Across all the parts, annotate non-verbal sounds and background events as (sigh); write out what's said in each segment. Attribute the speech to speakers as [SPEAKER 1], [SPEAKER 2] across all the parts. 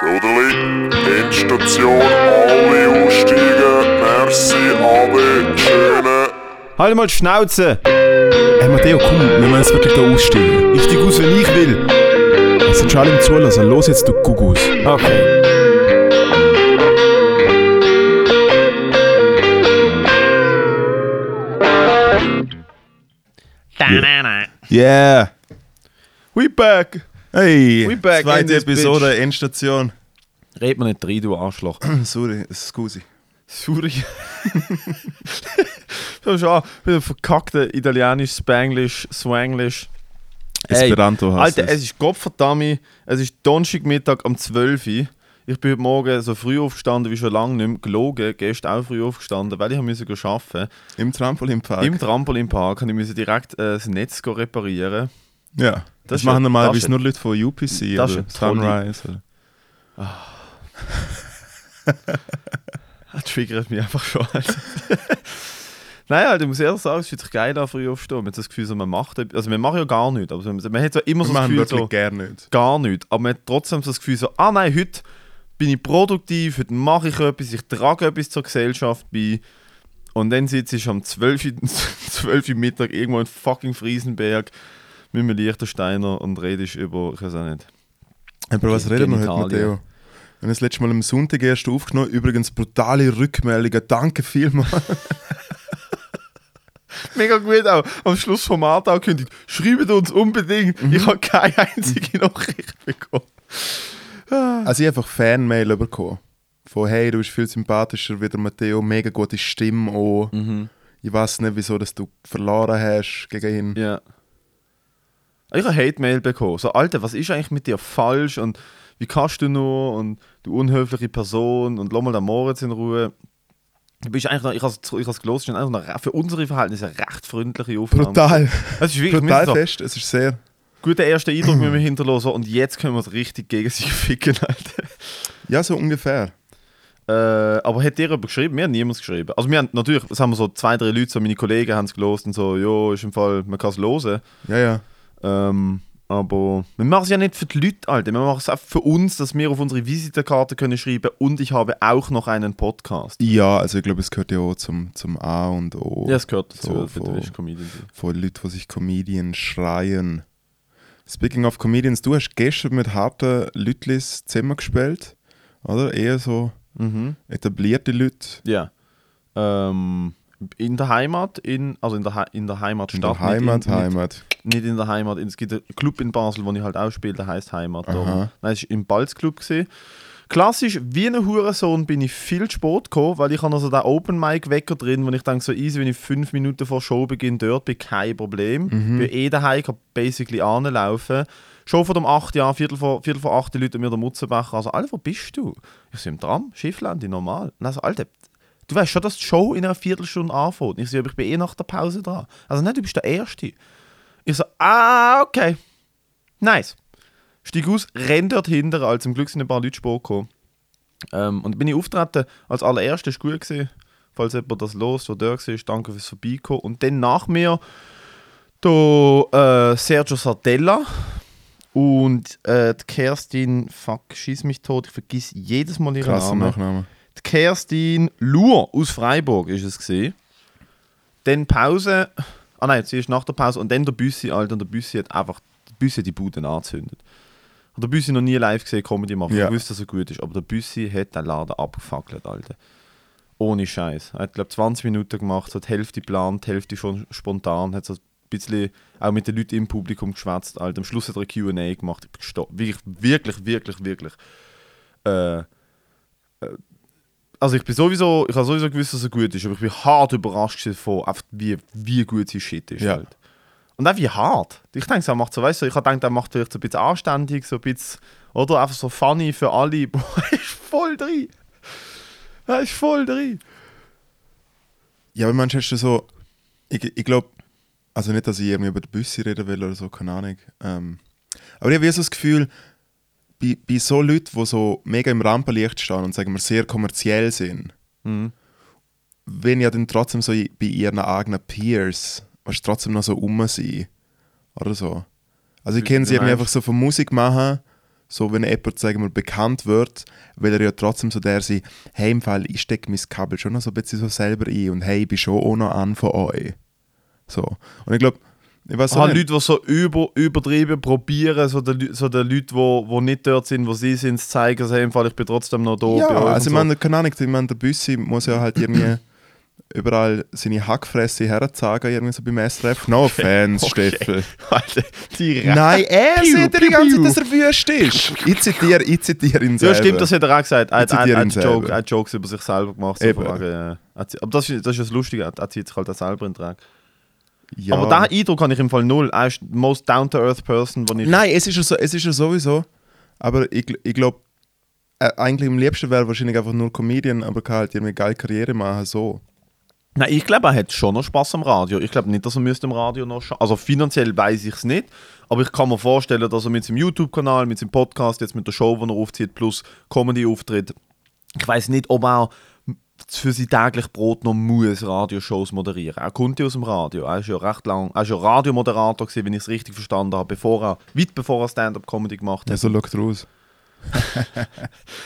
[SPEAKER 1] Soderli, Endstation, alle aussteigen. Merci, alle, schöne.
[SPEAKER 2] Halt mal die Schnauze!
[SPEAKER 3] Hey Matteo, komm, wir müssen jetzt wirklich da aussteigen.
[SPEAKER 2] Ich steig aus, wenn ich will.
[SPEAKER 3] Es sind schon alle im Zulassen. Los jetzt, du Gugus.
[SPEAKER 2] Okay.
[SPEAKER 3] Yeah!
[SPEAKER 2] We back!
[SPEAKER 3] Hey!
[SPEAKER 2] We back
[SPEAKER 3] Zweite Episode,
[SPEAKER 2] bitch.
[SPEAKER 3] Endstation.
[SPEAKER 2] Red mir nicht rein, du Arschloch. (clears throat)
[SPEAKER 3] Sorry, scusi.
[SPEAKER 2] Sorry. (laughs) so schon, wieder verkackte Italienisch, Spanglish, Swanglish.
[SPEAKER 3] Esperanto heißt
[SPEAKER 2] Alter,
[SPEAKER 3] es.
[SPEAKER 2] es ist Gottverdammt, es ist Donnerstagmittag um 12 Uhr. Ich bin heute Morgen so früh aufgestanden wie schon lange nicht mehr. Gelogen, gestern auch früh aufgestanden, weil ich musste arbeiten.
[SPEAKER 3] Im Trampolinpark.
[SPEAKER 2] Im Trampolinpark und ich musste direkt äh, das Netz go reparieren.
[SPEAKER 3] Ja.
[SPEAKER 2] Das
[SPEAKER 3] Das, machen
[SPEAKER 2] ja-
[SPEAKER 3] normalerweise
[SPEAKER 2] das ist-
[SPEAKER 3] nur Leute von UPC
[SPEAKER 2] das ist
[SPEAKER 3] oder Sunrise. Oder. (laughs)
[SPEAKER 2] Das triggert mich einfach schon. (laughs) Nein, Alter, ich muss ehrlich sagen, es fühlt sich geil an, früh aufstehen. Man hat das Gefühl, so, man macht. Also, wir machen ja gar nichts. Aber man, man hat so immer
[SPEAKER 3] Wir
[SPEAKER 2] so das Gefühl, so,
[SPEAKER 3] gerne nicht.
[SPEAKER 2] gar nichts. Aber man hat trotzdem so das Gefühl, so, ah nein, heute bin ich produktiv, heute mache ich etwas, ich trage etwas zur Gesellschaft bei. Und dann sitze ich am 12. Uhr- (laughs) 12 Uhr Mittag irgendwo in fucking Friesenberg mit einem Liechtensteiner und redest über, ich weiß auch nicht.
[SPEAKER 3] Aber was reden wir heute. Matteo? Wir haben das letzte Mal am Sonntag erst aufgenommen. Übrigens brutale Rückmeldungen. Danke vielmals. (laughs)
[SPEAKER 2] Mega gut auch. Am Schluss vom Art auch kündigt, schreibt uns unbedingt.
[SPEAKER 3] Mhm.
[SPEAKER 2] Ich habe keine einzige Nachricht bekommen.
[SPEAKER 3] Also ich habe einfach Fanmail bekommen. Von hey, du bist viel sympathischer wie der Matteo, mega gute Stimme auch.
[SPEAKER 2] Mhm.
[SPEAKER 3] Ich weiß nicht, wieso dass du verloren hast gegen ihn.
[SPEAKER 2] Ja. Ich habe Hate-Mail bekommen. So, Alter, was ist eigentlich mit dir falsch? Und wie kannst du nur? Und du unhöfliche Person. Und lass mal den Moritz in Ruhe. Du bist eigentlich noch, ich habe es ich has gelesen, noch re- für unsere Verhältnisse eine recht freundliche Aufnahme.
[SPEAKER 3] Brutal.
[SPEAKER 2] Es ist wirklich
[SPEAKER 3] Brutal
[SPEAKER 2] so,
[SPEAKER 3] fest. Es ist sehr.
[SPEAKER 2] guter erster Eindruck müssen wir (clears throat) hinterlassen und jetzt können wir es richtig gegen sich (laughs) ficken, Alter.
[SPEAKER 3] Ja, so ungefähr.
[SPEAKER 2] Äh, aber hat dir jemand geschrieben? Mir hat niemand geschrieben. Also wir haben natürlich, es haben so zwei, drei Leute, so meine Kollegen haben es gelost und so, jo, ist im Fall, man kann es hören.
[SPEAKER 3] Ja, ja.
[SPEAKER 2] Ähm, aber wir machen es ja nicht für die Leute, Alter. Wir machen es auch für uns, dass wir auf unsere Visitenkarte können schreiben und ich habe auch noch einen Podcast.
[SPEAKER 3] Ja, also ich glaube, es gehört ja auch zum, zum A und O.
[SPEAKER 2] Ja, es gehört dazu,
[SPEAKER 3] So,
[SPEAKER 2] für
[SPEAKER 3] von-
[SPEAKER 2] Comedian.
[SPEAKER 3] Von Leuten, die sich Comedian schreien. Speaking of Comedians, du hast gestern mit harten Leuten zusammen gespielt. Oder? Eher so
[SPEAKER 2] Mhm.
[SPEAKER 3] etablierte Leute.
[SPEAKER 2] Ja. Ähm, in der Heimat, in, also in der, in der Heimatstadt.
[SPEAKER 3] In der Heimat,
[SPEAKER 2] in,
[SPEAKER 3] Heimat.
[SPEAKER 2] Nicht, in der Heimat. Es gibt einen Club in Basel, wo ich halt auch spiele, der heißt Heimat. Nein, es war im Balzclub. Gewesen. Klassisch, wie ein Hurensohn bin ich viel zu spät gekommen, weil ich habe also den Open Mic Wecker drin, wo ich denke, so easy, wenn ich fünf Minuten vor Showbeginn dort bin, kein Problem.
[SPEAKER 3] Mhm.
[SPEAKER 2] Bin eh daheim, kann basically anlaufen. Schon von dem 8 Jahr, Viertel vor, Viertel vor 8 Leute mir der Mutzenbecher. Also, Alter, wo bist du? Ich so im Tram, Schifflandi, normal. Und also, Alter, du weißt schon, dass die Show in einer Viertelstunde anfängt. Ich so, ich bin eh nach der Pause dran. Also, nicht, du bist der Erste. Ich so, ah, okay. Nice. Stieg aus, renn dort hinter, als zum Glück sind ein paar Leute spät gekommen. Ähm, und bin ich auftreten als allererster, ist gut gewesen. Falls jemand das los, der da war, danke fürs Vorbeikommen. Und dann nach mir der äh, Sergio Sardella und äh, die Kerstin, fuck, schieß mich tot, ich vergiss jedes Mal ihren
[SPEAKER 3] Krasser
[SPEAKER 2] Namen.
[SPEAKER 3] Nachname.
[SPEAKER 2] Die Kerstin Luhr aus Freiburg ist es gesehen. Dann Pause. Ah nein, sie ist nach der Pause und dann der Büssi, Alter, und der Büssi hat einfach der Büssi hat die Bude angezündet. Hat der Büssi noch nie live gesehen, Comedy machen.
[SPEAKER 3] Ja.
[SPEAKER 2] Ich wusste, dass er gut ist, aber der Büssi hat den Laden abgefackelt, Alter. Ohne Scheiß. Er hat, glaube 20 Minuten gemacht, so die Hälfte geplant, die Hälfte schon spontan, hat so ein bisschen auch mit den Leuten im Publikum geschwätzt, Alter. Am Schluss hat er eine Q&A gemacht. Ich bin. Wirklich, wirklich, wirklich, wirklich. Äh, also ich bin sowieso, ich habe sowieso gewusst, dass er gut ist, aber ich bin hart überrascht davon, wie, wie gut sein Shit ist.
[SPEAKER 3] Ja.
[SPEAKER 2] Halt. Und auch wie hart. Ich denke, er macht so, weißt du, ich habe gedacht, er macht vielleicht so ein bisschen anständig, so ein bisschen, oder einfach so funny für alle. (laughs) Boah, er ist voll drin. Er ist voll drin.
[SPEAKER 3] Ja, aber manchmal hast du so. Ich, ich glaube, also nicht, dass ich irgendwie über die Büsse reden will oder so, keine Ahnung. Ähm, aber ich habe so das Gefühl, bei, bei so Leuten, die so mega im Rampenlicht stehen und sagen wir sehr kommerziell sind,
[SPEAKER 2] Mhm.
[SPEAKER 3] wenn ja dann trotzdem so bei ihren eigenen Peers, du, trotzdem noch so um sein. Oder so. Also ich kenne sie
[SPEAKER 2] wie
[SPEAKER 3] irgendwie einfach so von Musik machen, So, wenn jemand, sagen wir, bekannt wird, will er ja trotzdem so der sein, hey, im Fall, ich stecke mein Kabel schon noch so ein bisschen so selber ein und hey, ich bin schon auch noch an von euch. So. Und ich glaube, ich weiß auch.
[SPEAKER 2] Leute, die so über, übertrieben probieren, so die, Lü- so die Leute, die wo, wo nicht dort sind, wo sie sind, zu zeigen, so, hey, Fall, ich bin trotzdem noch da.
[SPEAKER 3] Ja, also ich
[SPEAKER 2] so.
[SPEAKER 3] meine, keine Ahnung, ich meine, der Büssi muss ja halt irgendwie (laughs) überall seine Hackfresse herzeigen, irgendwie so beim SRF. No offense,
[SPEAKER 2] Okay.
[SPEAKER 3] Steffel. (laughs)
[SPEAKER 2] Alter, direkt.
[SPEAKER 3] Nein, er sagt dir die ganze. Zeit, dass er wüst ist. Ich zitiere, ich zitiere ihn
[SPEAKER 2] Ja,
[SPEAKER 3] selber.
[SPEAKER 2] stimmt, das hat er auch gesagt. Er hat, Joke, Jokes über sich selber gemacht. So wegen, ja. Er Aber das, ist- das ist das Lustige, er, er zieht sich halt auch selber in den Dreck.
[SPEAKER 3] Ja.
[SPEAKER 2] Aber diesen Eindruck habe ich im Fall null. Er ist the most down-to-earth person, den ich...
[SPEAKER 3] Nein, es ist, ja so, es ist ja sowieso. Aber ich, ich glaube, äh, eigentlich am liebsten wäre wahrscheinlich einfach nur Comedian, aber kann halt irgendwie eine geile Karriere machen, so.
[SPEAKER 2] Nein, ich glaube, er hat schon noch Spaß am Radio. Ich glaube nicht, dass er müsste im Radio noch scha- Also finanziell weiß ich es nicht, aber ich kann mir vorstellen, dass er mit seinem YouTube-Kanal, mit seinem Podcast, jetzt mit der Show, die er aufzieht, plus Comedy-Auftritt, ich weiß nicht, ob er für sein täglich Brot noch muss Radioshows moderieren. Er kommt ja aus dem Radio. Er ist ja recht lang, er ist ja Radiomoderator gewesen, wenn ich es richtig verstanden habe, bevor er, weit bevor er Stand-up-Comedy gemacht hat.
[SPEAKER 3] Ja, so schaut er aus.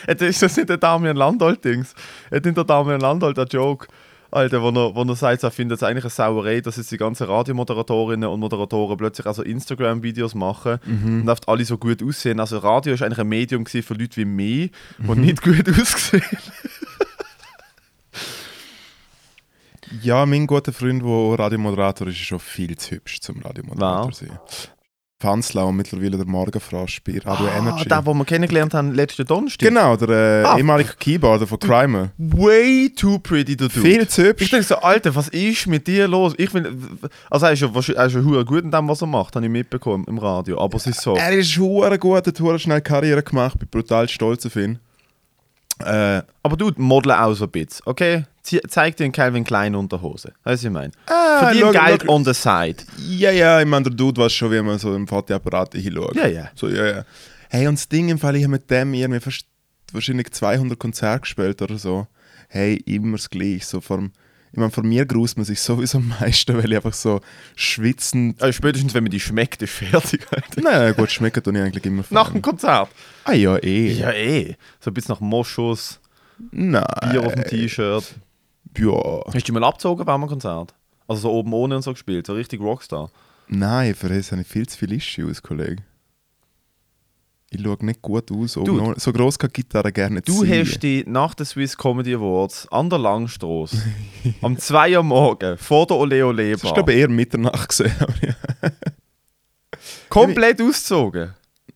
[SPEAKER 3] (laughs)
[SPEAKER 2] Ist das nicht der Damian Landolt-Dings. Hat nicht der Damian Landolt einen Joke, Alter, wo er, wo er sagt, er findet es eigentlich eine Sauerei, dass jetzt die ganzen Radiomoderatorinnen und Moderatoren plötzlich also Instagram-Videos machen und oft alle so gut aussehen. Also Radio ist eigentlich ein Medium für Leute wie mich, die nicht gut (laughs) aussehen.
[SPEAKER 3] Ja, mein guter Freund, der Radiomoderator ist, ist schon viel zu hübsch zum Radiomoderator
[SPEAKER 2] Wow.
[SPEAKER 3] sein. Fanslau und mittlerweile der Morgenfrosch bei Radio
[SPEAKER 2] Ah,
[SPEAKER 3] Energy.
[SPEAKER 2] der, den wir kennengelernt haben letzten Donnerstag.
[SPEAKER 3] Genau, der äh,
[SPEAKER 2] Ah.
[SPEAKER 3] ehemalige Keyboarder von Crimer.
[SPEAKER 2] Way too pretty to do.
[SPEAKER 3] Viel zu
[SPEAKER 2] Ich
[SPEAKER 3] hübsch.
[SPEAKER 2] denke so, Alter, was ist mit dir los? Ich bin, also er ist ja, er ist ja hure gut in dem, was er macht, habe ich mitbekommen im Radio. Aber es ist so.
[SPEAKER 3] Er ist hure gut, hat hure schnell Karriere gemacht, bin brutal stolz auf ihn. Äh,
[SPEAKER 2] Aber du model auch so ein bisschen, okay? Zie- Zeig dir Calvin Klein Unterhose. Weißt du, was ich meine?
[SPEAKER 3] Ah,
[SPEAKER 2] Verdien
[SPEAKER 3] schau,
[SPEAKER 2] Geld on the side.
[SPEAKER 3] ja, ja, ich meine, der Dude weiß schon, wie man so im Fotoapparat hinschaut.
[SPEAKER 2] Ja, ja.
[SPEAKER 3] So, ja, ja. Hey, und das Ding im Fall, ich habe mit dem irgendwie fast wahrscheinlich 200 Konzerte gespielt oder so. Hey, immer das Gleiche. So vom, ich meine, von mir grußt man sich sowieso am meisten, weil ich einfach so schwitzend.
[SPEAKER 2] Also spätestens, wenn man die schmeckt, ist fertig. Alter.
[SPEAKER 3] Naja, gut, schmecken tue ich eigentlich immer
[SPEAKER 2] Nach dem Konzert.
[SPEAKER 3] Ah ja, eh.
[SPEAKER 2] Ja, eh. So ein bisschen nach Moschus,
[SPEAKER 3] Nein.
[SPEAKER 2] Bier auf dem T-Shirt.
[SPEAKER 3] Ja.
[SPEAKER 2] Hast du mal abgezogen beim Konzert? Also so oben ohne und so gespielt, so richtig Rockstar.
[SPEAKER 3] Nein, für das habe ich viel zu viele Issues, Kollege. Ich schaue nicht gut aus.
[SPEAKER 2] Dude.
[SPEAKER 3] ohne- so gross kann die Gitarre gerne nicht
[SPEAKER 2] Du
[SPEAKER 3] sein.
[SPEAKER 2] hast dich nach den Swiss Comedy Awards an der Langstrasse am 2 Uhr morgen vor der Ole Ole
[SPEAKER 3] Das ist,
[SPEAKER 2] Bar
[SPEAKER 3] glaube eher Mitternacht gesehen.
[SPEAKER 2] komplett ausgezogen.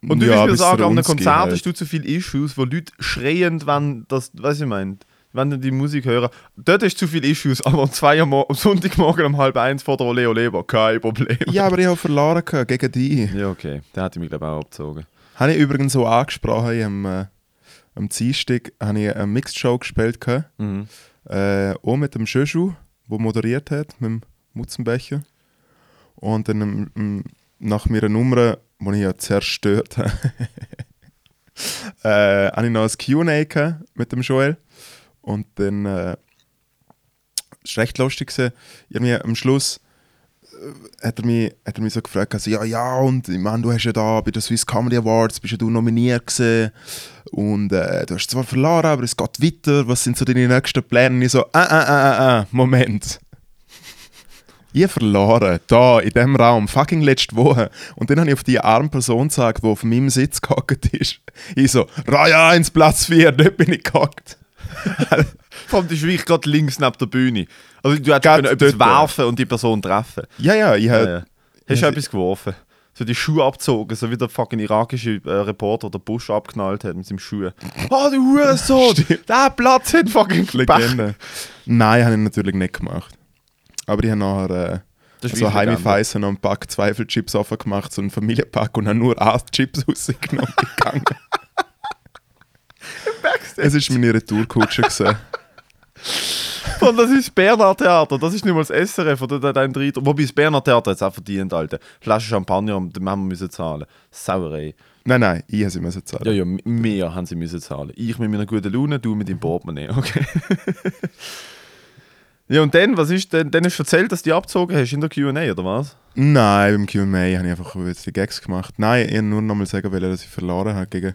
[SPEAKER 2] Und du
[SPEAKER 3] Ja,
[SPEAKER 2] willst mir sagen, an einem Konzert
[SPEAKER 3] halt.
[SPEAKER 2] hast du zu viele Issues, wo Leute schreiend, wenn das, was ich meine, wenn die die Musik hören. Dort du zu viele Issues, aber am 2 Uhr Mo- am Sonntagmorgen um halb eins vor der Ole Ole Bar, kein Problem.
[SPEAKER 3] Ja, aber ich habe verloren gehabt gegen dich.
[SPEAKER 2] Ja, okay. Der hat mich, glaube ich, auch abgezogen.
[SPEAKER 3] Habe ich übrigens so angesprochen, am, äh, am Dienstag habe ich eine Mixed Show gespielt, gehabt,
[SPEAKER 2] Mhm.
[SPEAKER 3] äh, auch mit dem Schöschu, der moderiert hat, mit dem Mutzenbecher. Und dann ähm, ähm, nach meiner Nummer, die ich ja zerstört (laughs) habe, äh, habe ich noch ein Q&A mit dem Joel. Und dann äh, war recht lustig. Irgendwie am Schluss äh, hat er mich, hat er mich so gefragt, also, ja, ja, und ich meine, du hast ja da bei den Swiss Comedy Awards, bist ja du nominiert gewesen und äh, du hast zwar verloren, aber es geht weiter, was sind so deine nächsten Pläne? Und ich so, ah, ah, ah, ah, Moment. (laughs) Ich verloren, da, in diesem Raum, fucking letzte Woche. Und dann habe ich auf die arme Person gesagt, die auf meinem Sitz gehockt ist. Ich so, Reihe 1, Platz 4, dort bin ich gehockt.
[SPEAKER 2] Vor allem, das ist wirklich gerade links neben der Bühne. Also du hättest können etwas werfen und die Person treffen.
[SPEAKER 3] Ja, ja, ich
[SPEAKER 2] Ja,
[SPEAKER 3] habe...
[SPEAKER 2] ja. Hast du etwas geworfen? So die Schuhe abgezogen, so wie der fucking irakische äh, Reporter der Busch abknallt hat mit seinem Schuh. Ah, du Hurensohn! (laughs) Der Platz hat fucking Legende.
[SPEAKER 3] Nein, habe ich natürlich nicht gemacht. Aber ich habe nachher äh,
[SPEAKER 2] Das ist
[SPEAKER 3] so
[SPEAKER 2] wirklich
[SPEAKER 3] heime
[SPEAKER 2] Legende.
[SPEAKER 3] Feissen und einen Pack Zweifelchips aufgemacht, so einen Familienpack und habe nur acht Chips (laughs) rausgenommen gegangen. Es war meine Retourkutsche. gewesen. (laughs)
[SPEAKER 2] Und das ist das Berner Theater, das ist nicht mal das SRF oder der- dein Dritter. Wobei das Berner Theater es auch verdient, Alter. Flasche Champagner, den haben wir müssen zahlen. Sauerei.
[SPEAKER 3] nein, nein, ich habe sie müssen zahlen.
[SPEAKER 2] Ja, ja, mehr haben sie müssen zahlen. Ich mit meiner guten Laune, du mit deinem Portemonnaie, okay? (laughs) Ja, und dann, was ist denn? Dann hast du erzählt, dass du die abgezogen hast in der QA, oder was?
[SPEAKER 3] Nein, beim QA habe ich einfach ein bisschen Gags gemacht. Nein, ich wollte nur noch mal sagen, dass ich verloren habe gegen.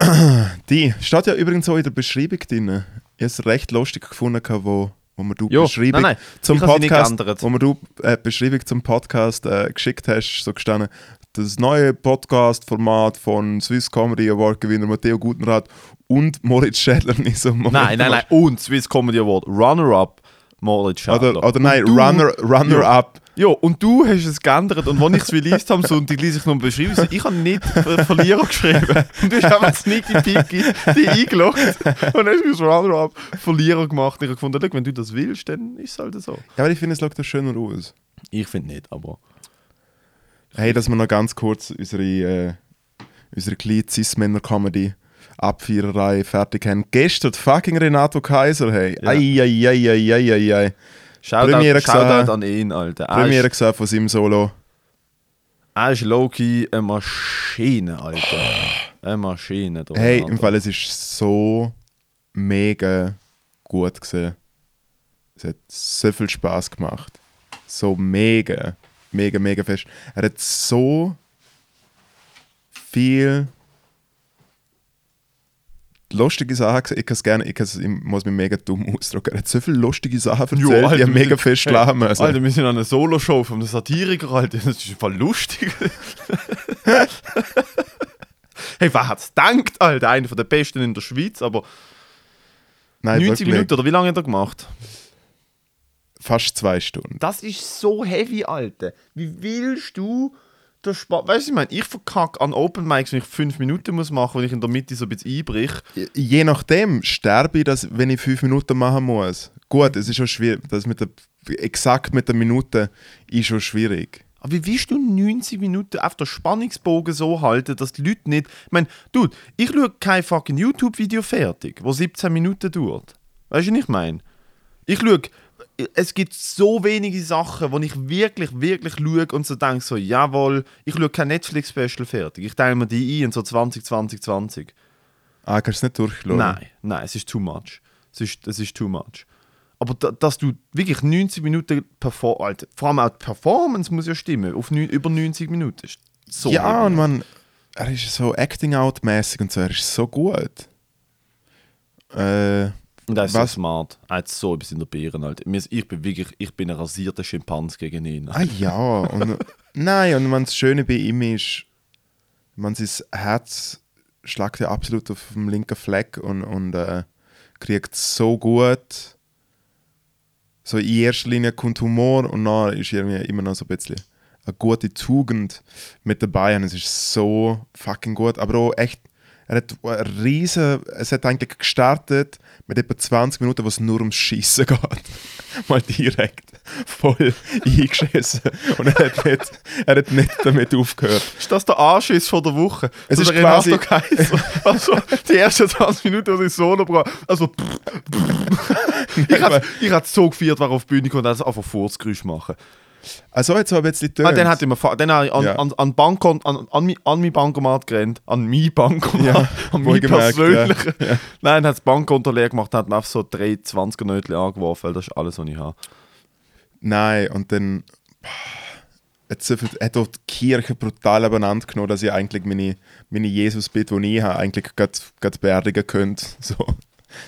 [SPEAKER 3] (clears throat) Die steht ja übrigens auch in der Beschreibung drin. Ich habe es recht lustig gefunden, wo, wo mir du
[SPEAKER 2] Jo,
[SPEAKER 3] Beschreibung
[SPEAKER 2] nein, nein,
[SPEAKER 3] zum Podcast, wo mir du äh, Beschreibung zum Podcast äh, geschickt hast, so gestanden. Das neue Podcast-Format von Swiss Comedy Award Gewinner Matteo Gutenrat und Moritz Schädler (laughs) nicht so Moment
[SPEAKER 2] Nein, nein, nein. Und Swiss Comedy Award, Runner-Up, Moritz Schädler.
[SPEAKER 3] Oder, oder nein,
[SPEAKER 2] Und du-
[SPEAKER 3] Runner, Runner
[SPEAKER 2] Ja. Und du hast es geändert und als ich es released habe, am Sonntag lese ich noch beschrieben, so, ich habe nicht Verlierer geschrieben. (laughs) Und du hast einfach Sneaky Peaky die eingeloggt und hast mir Runner-Up Verlierer gemacht. Ich habe gefunden, wenn du das willst, dann ist es halt so.
[SPEAKER 3] Ja, aber ich finde, es schaut da schöner aus.
[SPEAKER 2] Ich finde nicht, aber...
[SPEAKER 3] Hey, dass wir noch ganz kurz unsere, äh, unsere kleine Cis-Männer-Comedy Abviererei fertig haben. Gestern fucking Renato Kaiser, hey.
[SPEAKER 2] Ja.
[SPEAKER 3] Ei, ei, ei, ei, ei, ei, ei.
[SPEAKER 2] Shoutout,
[SPEAKER 3] Premiere.
[SPEAKER 2] Shoutout an ihn, Alter. Er
[SPEAKER 3] Premiere
[SPEAKER 2] ist,
[SPEAKER 3] gesehen von seinem Solo.
[SPEAKER 2] er ist low-key eine Maschine, Alter. Eine Maschine. der
[SPEAKER 3] Hey, im Fall, es ist so mega gut gesehen. Es hat so viel Spaß gemacht. So mega, mega, mega fest. Er hat so viel lustige Sachen. Ich kann es gerne, ich, kann's, ich muss mich mega dumm ausdrücken. Er hat so viele lustige Sachen
[SPEAKER 2] Jo,
[SPEAKER 3] erzählt,
[SPEAKER 2] Alter,
[SPEAKER 3] die haben mega
[SPEAKER 2] sind-
[SPEAKER 3] fest
[SPEAKER 2] hey,
[SPEAKER 3] lachen müssen.
[SPEAKER 2] Alter, wir sind an einer Solo-Show von einem Satiriker, Alter. Das ist voll lustig. (laughs) hey, wer hat's gedacht, Alter? Einer von der Besten in der Schweiz, aber
[SPEAKER 3] Nein,
[SPEAKER 2] 90
[SPEAKER 3] wirklich.
[SPEAKER 2] Minuten, oder wie lange hat er gemacht?
[SPEAKER 3] Fast zwei Stunden.
[SPEAKER 2] Das ist so heavy, Alter. Wie willst du den Spaß... Weißt du, ich meine, ich verkacke an Open Mics, wenn ich 5 Minuten muss machen, wenn ich in der Mitte so ein bisschen einbrich.
[SPEAKER 3] Je nachdem sterbe ich, dass, wenn ich fünf Minuten machen muss. Gut, es ist schon schwierig. Das mit der, exakt mit der Minute ist schon schwierig.
[SPEAKER 2] Aber wie willst du 90 Minuten auf der Spannungsbogen so halten, dass die Leute nicht. Ich meine, Dude, ich schaue kein fucking YouTube-Video fertig, wo 17 Minuten dauert. Weißt du, was ich meine? Ich schaue. Es gibt so wenige Sachen, wo ich wirklich, wirklich schaue und so denke, so, jawohl, ich schaue kein Netflix-Special fertig. Ich teile mir die ein in so 20, 20, 20.
[SPEAKER 3] Ah, kannst du es nicht durchschauen?
[SPEAKER 2] Nein, nein, es ist too much. Es ist, es ist too much. Aber da, dass du wirklich 90 Minuten perform Alter, vor allem auch die Performance muss ja stimmen, auf neun, über 90 Minuten. Ist so
[SPEAKER 3] ja, und man, er ist so Acting-Out-mäßig und so, er ist so gut. Äh,
[SPEAKER 2] Er ist
[SPEAKER 3] was-
[SPEAKER 2] so smart. Er hat so etwas in der. Mir ist- Ich bin wirklich, ich bin ein rasierter Schimpans gegen ihn.
[SPEAKER 3] ah ja, und, nein, und man, das Schöne bei ihm ist, man, sein Herz schlägt ja absolut auf dem linken Fleck und, und äh, kriegt so gut. So in erster Linie kommt Humor und dann ist irgendwie immer noch so ein bisschen eine gute Tugend mit dabei und es ist so fucking gut, aber auch echt, er hat eine riesen, es hat eigentlich gestartet mit etwa 20 Minuten, wo es nur ums Schießen geht. (laughs) Mal direkt voll (laughs) eingeschissen und er hat nicht, er hat nicht damit aufgehört.
[SPEAKER 2] Ist das der Anschiss von der Woche?
[SPEAKER 3] Es ist quasi-. (laughs)
[SPEAKER 2] Also, die ersten 20 Minuten, die ich Solo brauche. Also, ich hatte ich hatte so gefeiert, wer auf die Bühne und also einfach Furzgeräusch machen.
[SPEAKER 3] Also jetzt so ein bisschen
[SPEAKER 2] Ah, dann
[SPEAKER 3] tönt.
[SPEAKER 2] hat immer dann habe ich an,
[SPEAKER 3] Ja.
[SPEAKER 2] an, an, Bankon, an, an, mein- an mein Bankomat gerannt, an mein Bankomat,
[SPEAKER 3] Ja, (laughs)
[SPEAKER 2] an mein
[SPEAKER 3] wohlgemerkt,
[SPEAKER 2] persönlichen. Nein, dann hat das Bankkonto leer gemacht, hat mir einfach so drei 20er Nötchen angeworfen, weil das ist alles, was ich habe.
[SPEAKER 3] Nein, und dann viel, hat auch die Kirche brutal abeinander genommen, dass ich eigentlich meine, meine Jesus-Bitte, die ich habe, eigentlich gerade beerdigen könnte. (laughs) So.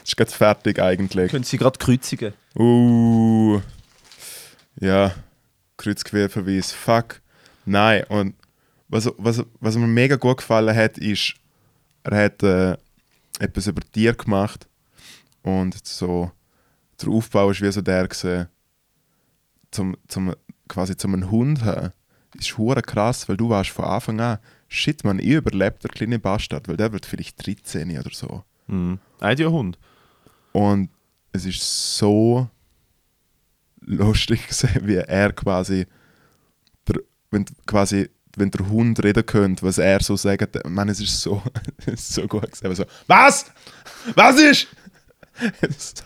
[SPEAKER 3] Das ist gerade fertig eigentlich.
[SPEAKER 2] Können Sie gerade kreuzigen?
[SPEAKER 3] Uh. Ja, Kreuzquerverweis. Fuck. Nein, und was, was, was mir mega gut gefallen hat, ist, er hat äh, etwas über Tier gemacht und so der Aufbau ist wie so der gesehen, zum, zum, quasi zum einen Hund haben. Ist hure krass, weil du warst von Anfang an, shit man, ich überlebt der kleine Bastard, weil der wird vielleicht 13 oder so.
[SPEAKER 2] Mhm. Ein Hund.
[SPEAKER 3] Und es ist so lustig (laughs) gesehen, wie er quasi, der, wenn quasi, wenn der Hund reden könnte, was er so sagt, ich meine, es ist so, (laughs) es ist so gut gesehen. So, was? Was ist? (laughs)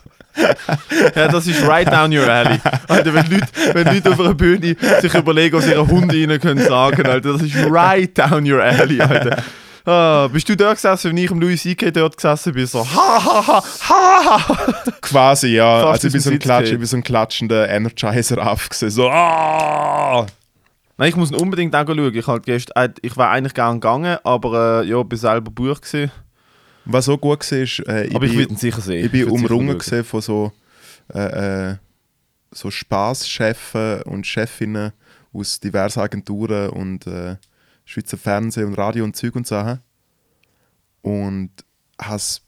[SPEAKER 2] Ja, das ist right down your alley. Alter, wenn Leute, wenn Leute auf einer Bühne sich überlegen, was ihre Hunde ihnen können sagen, Alter, das ist right down your alley, Alter. Ah, bist du dort gesessen, wenn ich am Louis C.K. dort gesessen bin? So, ha, ha, ha, ha, ha.
[SPEAKER 3] Quasi, ja.
[SPEAKER 2] Fast
[SPEAKER 3] also ich bin so ein, Klatsch, ich bin so ein klatschender Energizer aufgesehen. So, ah!
[SPEAKER 2] Nein, ich muss ihn unbedingt auch schauen. Ich, halt gestern, äh, ich war eigentlich gerne gegangen, aber äh, ja, bin selber Buch gewesen.
[SPEAKER 3] Was auch gut war, ist, äh, ich
[SPEAKER 2] Aber ich
[SPEAKER 3] bin-
[SPEAKER 2] würde ihn sicher sehen.
[SPEAKER 3] Ich bin
[SPEAKER 2] sicher
[SPEAKER 3] umrungen gesehen von so, äh, äh, so Spaßchefen und Chefinnen aus diversen Agenturen und äh, Schweizer Fernsehen und Radio und Zeug und Sachen. Und habe es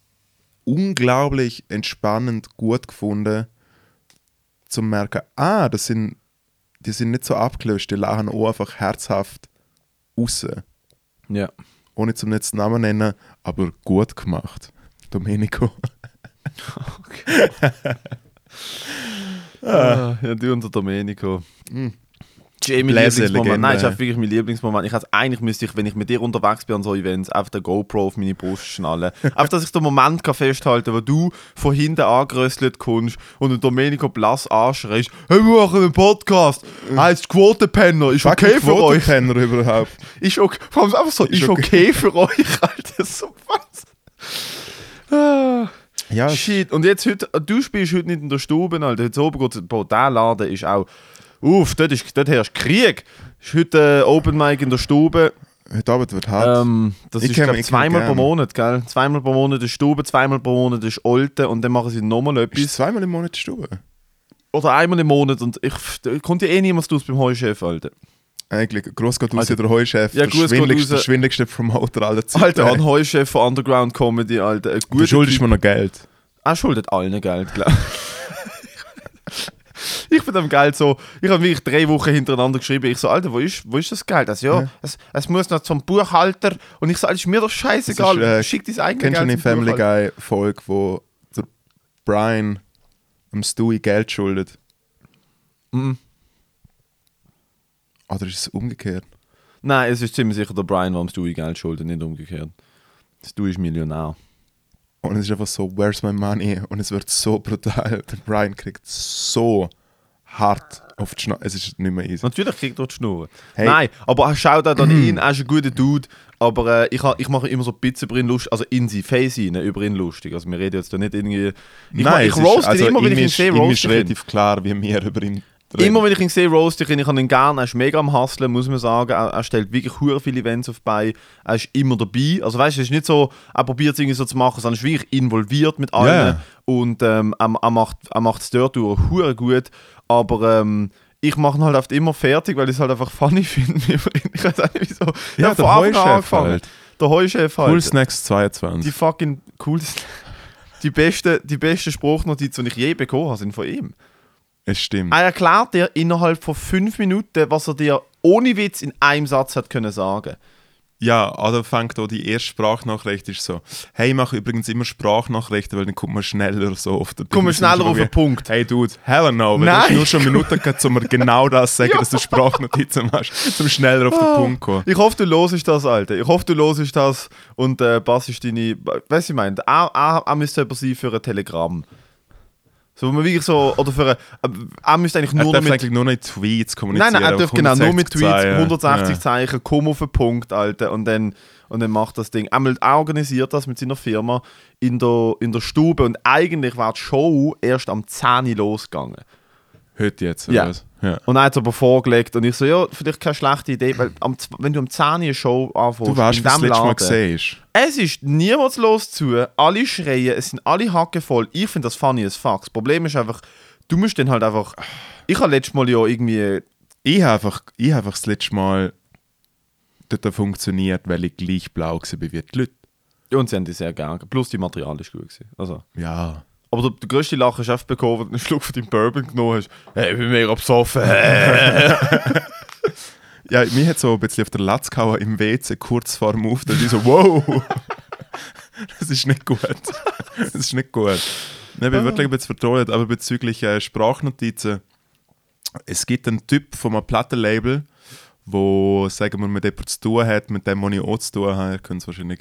[SPEAKER 3] unglaublich entspannend gut gefunden, zu merken, ah, das sind, die sind nicht so abgelöscht, die lachen auch einfach herzhaft raus.
[SPEAKER 2] Ja.
[SPEAKER 3] Ohne zum jetzt den Namen nennen, aber gut gemacht. Domenico. (laughs) (laughs)
[SPEAKER 2] Ah, ja, du und der Domenico. Jamie
[SPEAKER 3] Bläse,
[SPEAKER 2] Lieblingsmoment. Nein, das ist wirklich mein Lieblingsmoment. Ich eigentlich müsste ich, wenn ich mit dir unterwegs bin an so Events, einfach den GoPro auf meine Brust schnallen. (laughs) einfach, dass ich den Moment kann festhalten kann, wo du von hinten angerösselt kommst und der Domenico blass anschreist, hey, wir machen einen Podcast, heißt Quotenpenner, ist okay für euch.
[SPEAKER 3] Quotenpenner überhaupt. (laughs)
[SPEAKER 2] Ist okay, vor allem einfach so, ist,
[SPEAKER 3] Ist
[SPEAKER 2] okay.
[SPEAKER 3] okay.
[SPEAKER 2] für euch, (laughs) Alter, so was. Ah.
[SPEAKER 3] Ja,
[SPEAKER 2] Shit, und jetzt heute, du spielst heute nicht in der Stube, Alter. Heute oben geht's, boah, der Laden ist auch, uff, dort, ist, dort herrscht Krieg. Ist heute äh, Open Mic in der Stube.
[SPEAKER 3] heute Abend wird hart.
[SPEAKER 2] Ähm, das
[SPEAKER 3] Ich
[SPEAKER 2] ist, glaub,
[SPEAKER 3] ich
[SPEAKER 2] zweimal pro. Monat, gell? Zweimal pro Monat ist Stube, zweimal pro Monat ist Olte und dann machen sie nochmal etwas.
[SPEAKER 3] zweimal im Monat in der Stube?
[SPEAKER 2] Oder einmal im Monat und ich, da kommt ja eh niemand aus beim Heuchef, Alter.
[SPEAKER 3] Eigentlich, groß geht raus,
[SPEAKER 2] Alter.
[SPEAKER 3] der Heuchef,
[SPEAKER 2] Ja,
[SPEAKER 3] der schwindeligste,
[SPEAKER 2] raus.
[SPEAKER 3] schwindeligste Promoter aller Zeiten.
[SPEAKER 2] Alter, an Heuchef von Underground Comedy, Alter. Ein
[SPEAKER 3] du schuldest
[SPEAKER 2] Typ.
[SPEAKER 3] mir noch Geld.
[SPEAKER 2] Er schuldet allen Geld, glaube ich. (laughs) (laughs) Ich bin dem Geld so, ich habe wirklich drei Wochen hintereinander geschrieben. Ich so, Alter, wo ist, wo ist das Geld? Also, ja,
[SPEAKER 3] Ja.
[SPEAKER 2] Es, es muss noch zum Buchhalter. Und ich so, Alter, ist mir doch scheißegal.
[SPEAKER 3] Das ist, äh,
[SPEAKER 2] Schick dein eigenes
[SPEAKER 3] Kennst du
[SPEAKER 2] Geld
[SPEAKER 3] eine Family
[SPEAKER 2] Buchhalter.
[SPEAKER 3] Guy Folge, wo der Brian dem Stewie Geld schuldet?
[SPEAKER 2] Mhm.
[SPEAKER 3] Oder ist es umgekehrt?
[SPEAKER 2] Nein, es ist ziemlich sicher der Brian, warum Stewie Geld schuldet, nicht umgekehrt. Stewie ist Millionär.
[SPEAKER 3] Und es ist einfach so, where's my money? Und es wird so brutal. Der Brian kriegt so hart auf die Schnauze. Es ist nicht mehr easy.
[SPEAKER 2] Natürlich kriegt er die Schnur.
[SPEAKER 3] Hey.
[SPEAKER 2] Nein, aber schaut auch an (clears throat) ihn, er ist ein guter Dude. Aber äh, ich, ha- ich mache immer so ein bisschen über ihn lustig, also in sein Face rein, über ihn lustig. Also wir reden jetzt da nicht irgendwie... Ich, ma- ich roast ihn
[SPEAKER 3] also
[SPEAKER 2] immer, wenn ich ihn
[SPEAKER 3] ist-
[SPEAKER 2] sehe, roast ihn.
[SPEAKER 3] relativ klar, wie wir über ihn.
[SPEAKER 2] Immer wenn ich ihn sehe, roast ich ihn. Ich habe ihn gerne. Er ist mega am Hustlen, muss man sagen. Er, er stellt wirklich hure viele Events auf bei. Er ist immer dabei. Also weißt du, es ist nicht so, er probiert es irgendwie so zu machen, sondern er ist wirklich involviert mit allen.
[SPEAKER 3] Ja.
[SPEAKER 2] Und ähm, er, er macht er es dort durch hure gut. Aber ähm, ich mache ihn halt oft immer fertig, weil ich es halt einfach funny (laughs) finde. ich weiß auch nicht wieso.
[SPEAKER 3] Ja, der Heuchef
[SPEAKER 2] angefangen.
[SPEAKER 3] halt.
[SPEAKER 2] Der Heuchef halt.
[SPEAKER 3] Cool Snacks 22.
[SPEAKER 2] Die fucking coolsten. (laughs) Die beste, die beste Spruchnotiz, die ich je bekommen habe, sind von ihm.
[SPEAKER 3] Es stimmt.
[SPEAKER 2] Er erklärt dir innerhalb von fünf Minuten, was er dir ohne Witz in einem Satz hat können sagen.
[SPEAKER 3] Ja, oder fängt auch die erste Sprachnachricht ist so, hey, ich mache übrigens immer Sprachnachrichten, weil dann kommt man schneller so auf den
[SPEAKER 2] Kommt man schneller auf den Punkt.
[SPEAKER 3] Hey Dude, hell no, weil du
[SPEAKER 2] Nein.
[SPEAKER 3] hast nur schon Minuten gehabt, um mir genau das zu sagen, (laughs) dass du Sprachnotizen machst, zum schneller auf den
[SPEAKER 2] Ah.
[SPEAKER 3] Punkt kommen.
[SPEAKER 2] Ich hoffe, du losest das, Alter. Ich hoffe, du losest das und äh, passest deine. Weißt du, ich meine, er, er, er müsste jemand sein für ein Telegramm. So, man wirklich so. Oder für ein. Er müsste eigentlich
[SPEAKER 3] Er
[SPEAKER 2] nur
[SPEAKER 3] darf
[SPEAKER 2] noch mit.
[SPEAKER 3] eigentlich nur noch in Tweets kommunizieren.
[SPEAKER 2] Nein, nein, er darf genau nur mit
[SPEAKER 3] 160
[SPEAKER 2] Tweets,
[SPEAKER 3] Zeichen.
[SPEAKER 2] 180
[SPEAKER 3] Ja.
[SPEAKER 2] Zeichen, komm auf den Punkt, Alter. Und dann, und dann macht das Ding. Einmal, er organisiert das mit seiner Firma in der, in der Stube und eigentlich war die Show erst am 10 Uhr losgegangen.
[SPEAKER 3] Heute jetzt, oder
[SPEAKER 2] Ja.
[SPEAKER 3] was? Ja.
[SPEAKER 2] Und er hat es aber vorgelegt und ich so, ja, vielleicht keine schlechte Idee, weil am, wenn du am 10 Uhr eine Show anfängst,
[SPEAKER 3] Du weißt,
[SPEAKER 2] in
[SPEAKER 3] was du
[SPEAKER 2] diesem
[SPEAKER 3] das letzte Mal gesehen
[SPEAKER 2] es ist niemals los zu, alle schreien, es sind alle Hacken voll. Ich finde das funny as fuck. Das Problem ist einfach, du musst dann halt einfach. Ich habe letztes Mal ja irgendwie.
[SPEAKER 3] Ich habe einfach, ich habe einfach das letzte Mal dort funktioniert, weil ich gleich blau war wie die Leute.
[SPEAKER 2] Und sie haben die sehr gerne. Plus die Material ist gut. Gewesen. Also.
[SPEAKER 3] Ja.
[SPEAKER 2] Aber der, der grösste Lachen ist einfach bekommen, wenn du einen Schluck von deinem Bourbon genommen hast. Hey, ich bin mega besoffen. (laughs)
[SPEAKER 3] Ja, mir hat so ein bisschen auf der Latz gehauen im WC kurz vor dem Auftritt. Ich so, wow! (laughs) das ist nicht gut. Das ist nicht gut. Ich bin wirklich ein bisschen vertrollt, aber bezüglich äh, Sprachnotizen. Es gibt einen Typ von einem Plattenlabel, wo, sagen wir, mit jemandem zu tun hat, mit dem, was ich auch zu tun habe. Ihr könnt es wahrscheinlich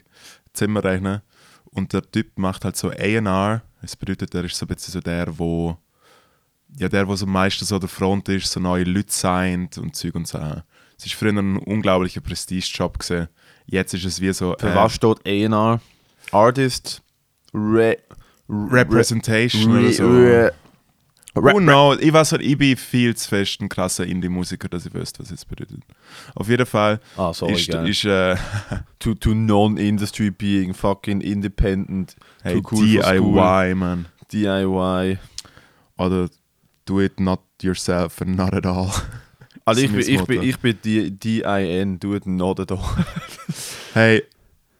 [SPEAKER 3] Zimmer rechnen. Und der Typ macht halt so A&R. Das bedeutet, er ist so ein bisschen so der, wo ja, der, der so am meisten so an der Front ist, so neue Leute signed und Zeug und so. Es war früher ein unglaublicher Prestigejob. gewesen. jetzt ist es wie so
[SPEAKER 2] Für
[SPEAKER 3] äh,
[SPEAKER 2] was steht A&R? Artist Re
[SPEAKER 3] Representation
[SPEAKER 2] Re
[SPEAKER 3] oder so.
[SPEAKER 2] Re
[SPEAKER 3] Oh no, ich weiß halt, ich bin viel zu fest ein krasser Indie-Musiker, dass ich wüsste, was es bedeutet. Auf jeden Fall
[SPEAKER 2] Ah, sorry,
[SPEAKER 3] ist, ist äh, (laughs)
[SPEAKER 2] to, to non-industry being fucking independent.
[SPEAKER 3] hey,
[SPEAKER 2] cool.
[SPEAKER 3] DIY, man.
[SPEAKER 2] DIY.
[SPEAKER 3] Oder do it not yourself and not at all. (laughs)
[SPEAKER 2] Also ich bin, ich bin, ich bin die DIN, du it not at all. (laughs)
[SPEAKER 3] Hey,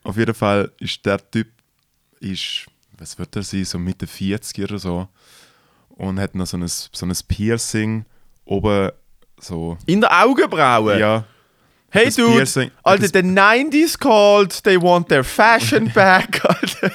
[SPEAKER 3] auf jeden Fall ist der Typ, ist, was wird er sein, so Mitte 40 oder so. Und hat noch so ein, so ein Piercing oben so.
[SPEAKER 2] In der Augenbraue?
[SPEAKER 3] Ja.
[SPEAKER 2] Hey
[SPEAKER 3] das
[SPEAKER 2] dude,
[SPEAKER 3] Piercing-
[SPEAKER 2] Alter, the 90s called, they want their fashion (laughs) back. Alter.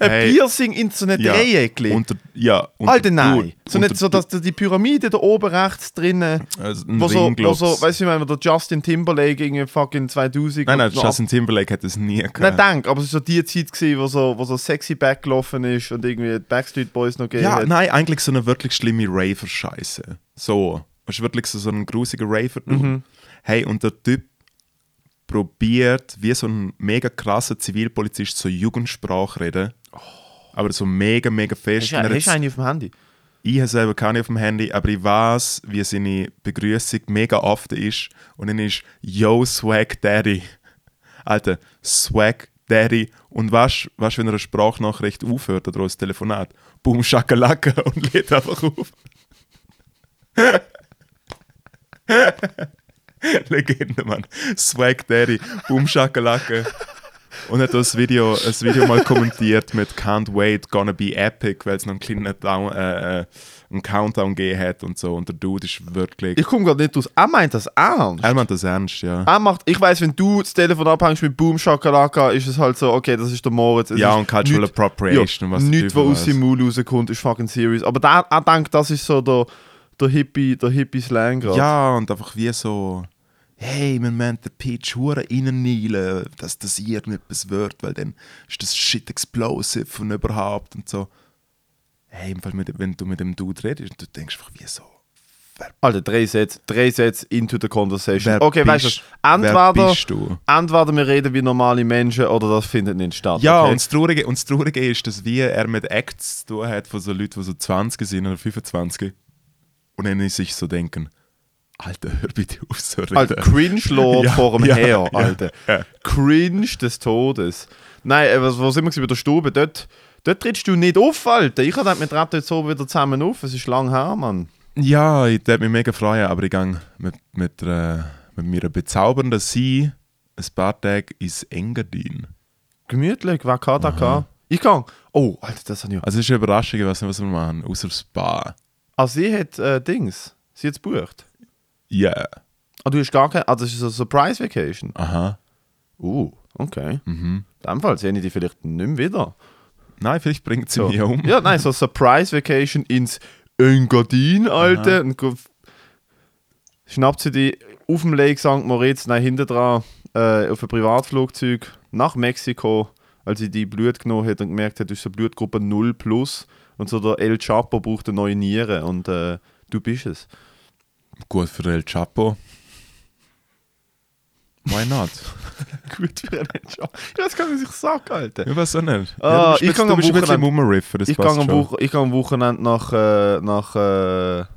[SPEAKER 2] Ein
[SPEAKER 3] Hey.
[SPEAKER 2] Piercing in so einem
[SPEAKER 3] ja.
[SPEAKER 2] Dreieckli.
[SPEAKER 3] Unter, ja. Unter,
[SPEAKER 2] Alter, nein. So
[SPEAKER 3] unter-
[SPEAKER 2] nicht so, dass die Pyramide da oben rechts drinnen,
[SPEAKER 3] also
[SPEAKER 2] wo so, wo so, weißt du, ich meine, der Justin Timberlake irgendwie fucking 2000.
[SPEAKER 3] Nein, nein, Justin Timberlake hat das nie gehabt.
[SPEAKER 2] Nein, denk, aber es war so die Zeit, gewesen, wo so, wo so sexy Back gelaufen ist und irgendwie Backstreet Boys noch gegeben
[SPEAKER 3] Ja,
[SPEAKER 2] hat.
[SPEAKER 3] nein, eigentlich so eine wirklich schlimme Raver-Scheiße. So. Es ist wirklich so, so ein grusiger Raver.
[SPEAKER 2] Mhm.
[SPEAKER 3] Hey, und der Typ probiert, wie so ein mega krasser Zivilpolizist, so Jugendsprache reden. Aber so mega, mega fest.
[SPEAKER 2] Hast du hast du eine auf dem Handy?
[SPEAKER 3] ich habe selber keine auf dem Handy, aber ich weiß, wie seine Begrüßung mega oft ist. Und dann ist Yo Swag Daddy. Alter, Swag Daddy. Und weißt du, wenn er eine Sprachnachricht aufhört oder ein Telefonat? Boom, Schakalaka (laughs) und lädt einfach auf. (laughs) (laughs) Legende, Mann. Swag Daddy, Boom, Schakalaka. Und hat das Video, ein Video mal kommentiert mit Can't wait, gonna be epic, weil es noch einen kleinen Down, äh, äh, einen Countdown gegeben hat und so. Und der Dude ist wirklich.
[SPEAKER 2] Ich komme gerade nicht aus. Er meint das ernst.
[SPEAKER 3] er meint das ernst, ja.
[SPEAKER 2] Er macht, ich weiß, wenn du das Telefon abhängst mit Boom Shakalaka, ist es halt so, okay, das ist der Moritz. Es
[SPEAKER 3] Ja, und Cultural
[SPEAKER 2] nicht-
[SPEAKER 3] Appropriation,
[SPEAKER 2] ja,
[SPEAKER 3] was
[SPEAKER 2] Nichts, was aus seinem Mund rauskommt, ist fucking serious. Aber der, er denkt, das ist so der, der Hippie, der Hippie-Slang gerade.
[SPEAKER 3] Ja, und einfach wie so. Hey, wir müssen den Pitch hure reinneilen, dass das irgendetwas wird, weil dann ist das shit explosive und überhaupt und so. Hey, im Fall, mit, wenn du mit dem Dude redest, du denkst einfach wie so.
[SPEAKER 2] Alter, drei Sätze, drei Sätze into the conversation.
[SPEAKER 3] Wer
[SPEAKER 2] okay, weißt du, entweder,
[SPEAKER 3] du?
[SPEAKER 2] entweder wir reden wie normale Menschen oder das findet nicht statt.
[SPEAKER 3] Ja,
[SPEAKER 2] okay?
[SPEAKER 3] und, das Traurige, und das Traurige ist, dass wie er mit Acts zu tun hat von so Leuten, die so 20 sind oder 25 und dann sich so denken, Alter, hör bitte auf so reden.
[SPEAKER 2] Alter, Cringe-Lord (laughs)
[SPEAKER 3] Ja,
[SPEAKER 2] vor dem
[SPEAKER 3] ja,
[SPEAKER 2] Her,
[SPEAKER 3] ja,
[SPEAKER 2] Alter.
[SPEAKER 3] ja.
[SPEAKER 2] Cringe des Todes. Nein, äh, was, wir gewesen? bei der Stube? Dort, dort trittst du nicht auf, Alter. Ich habe mit Rat jetzt so wieder zusammen auf. Es ist lang her, Mann.
[SPEAKER 3] Ja, ich würde mich mega freuen, aber ich gehe mit, mit, äh, mit meiner bezaubernden Sie ein paar Tage ins Engadin.
[SPEAKER 2] Gemütlich, kann. Ich kann. Oh, Alter, das habe ich.
[SPEAKER 3] Also es ist eine Überraschung, ich weiß nicht, was wir machen, außer das Spa.
[SPEAKER 2] Also sie hat äh, Dings. Sie hat es gebucht.
[SPEAKER 3] Ja.
[SPEAKER 2] Ah, du hast gar keine. Ah, das ist eine Surprise Vacation.
[SPEAKER 3] Aha.
[SPEAKER 2] Uh, okay.
[SPEAKER 3] Mhm.
[SPEAKER 2] In dem Fall sehe ich die vielleicht nicht mehr wieder.
[SPEAKER 3] Nein, vielleicht bringt sie
[SPEAKER 2] So.
[SPEAKER 3] mich um.
[SPEAKER 2] Ja, nein, so Surprise Vacation ins Engadin, Alter. Schnappt sie die auf dem Lake St. Moritz, nein, hinten dran, äh, auf ein Privatflugzeug nach Mexiko, als sie die Blut genommen hat und gemerkt hat, das ist so Blutgruppe 0 plus. Und so der El Chapo braucht eine neue Niere und äh, du bist es.
[SPEAKER 3] Gut für El Chapo. Why not? (laughs)
[SPEAKER 2] Gut für einen Chapo. Ich weiß gar nicht, was ich sage, Alter.
[SPEAKER 3] Ich weiß auch nicht.
[SPEAKER 2] Ah,
[SPEAKER 3] bist
[SPEAKER 2] ich kann am Wochenende- Ich gehe am. Woche, ich gehe am Wochenende nach, äh, nach, äh,
[SPEAKER 3] Nach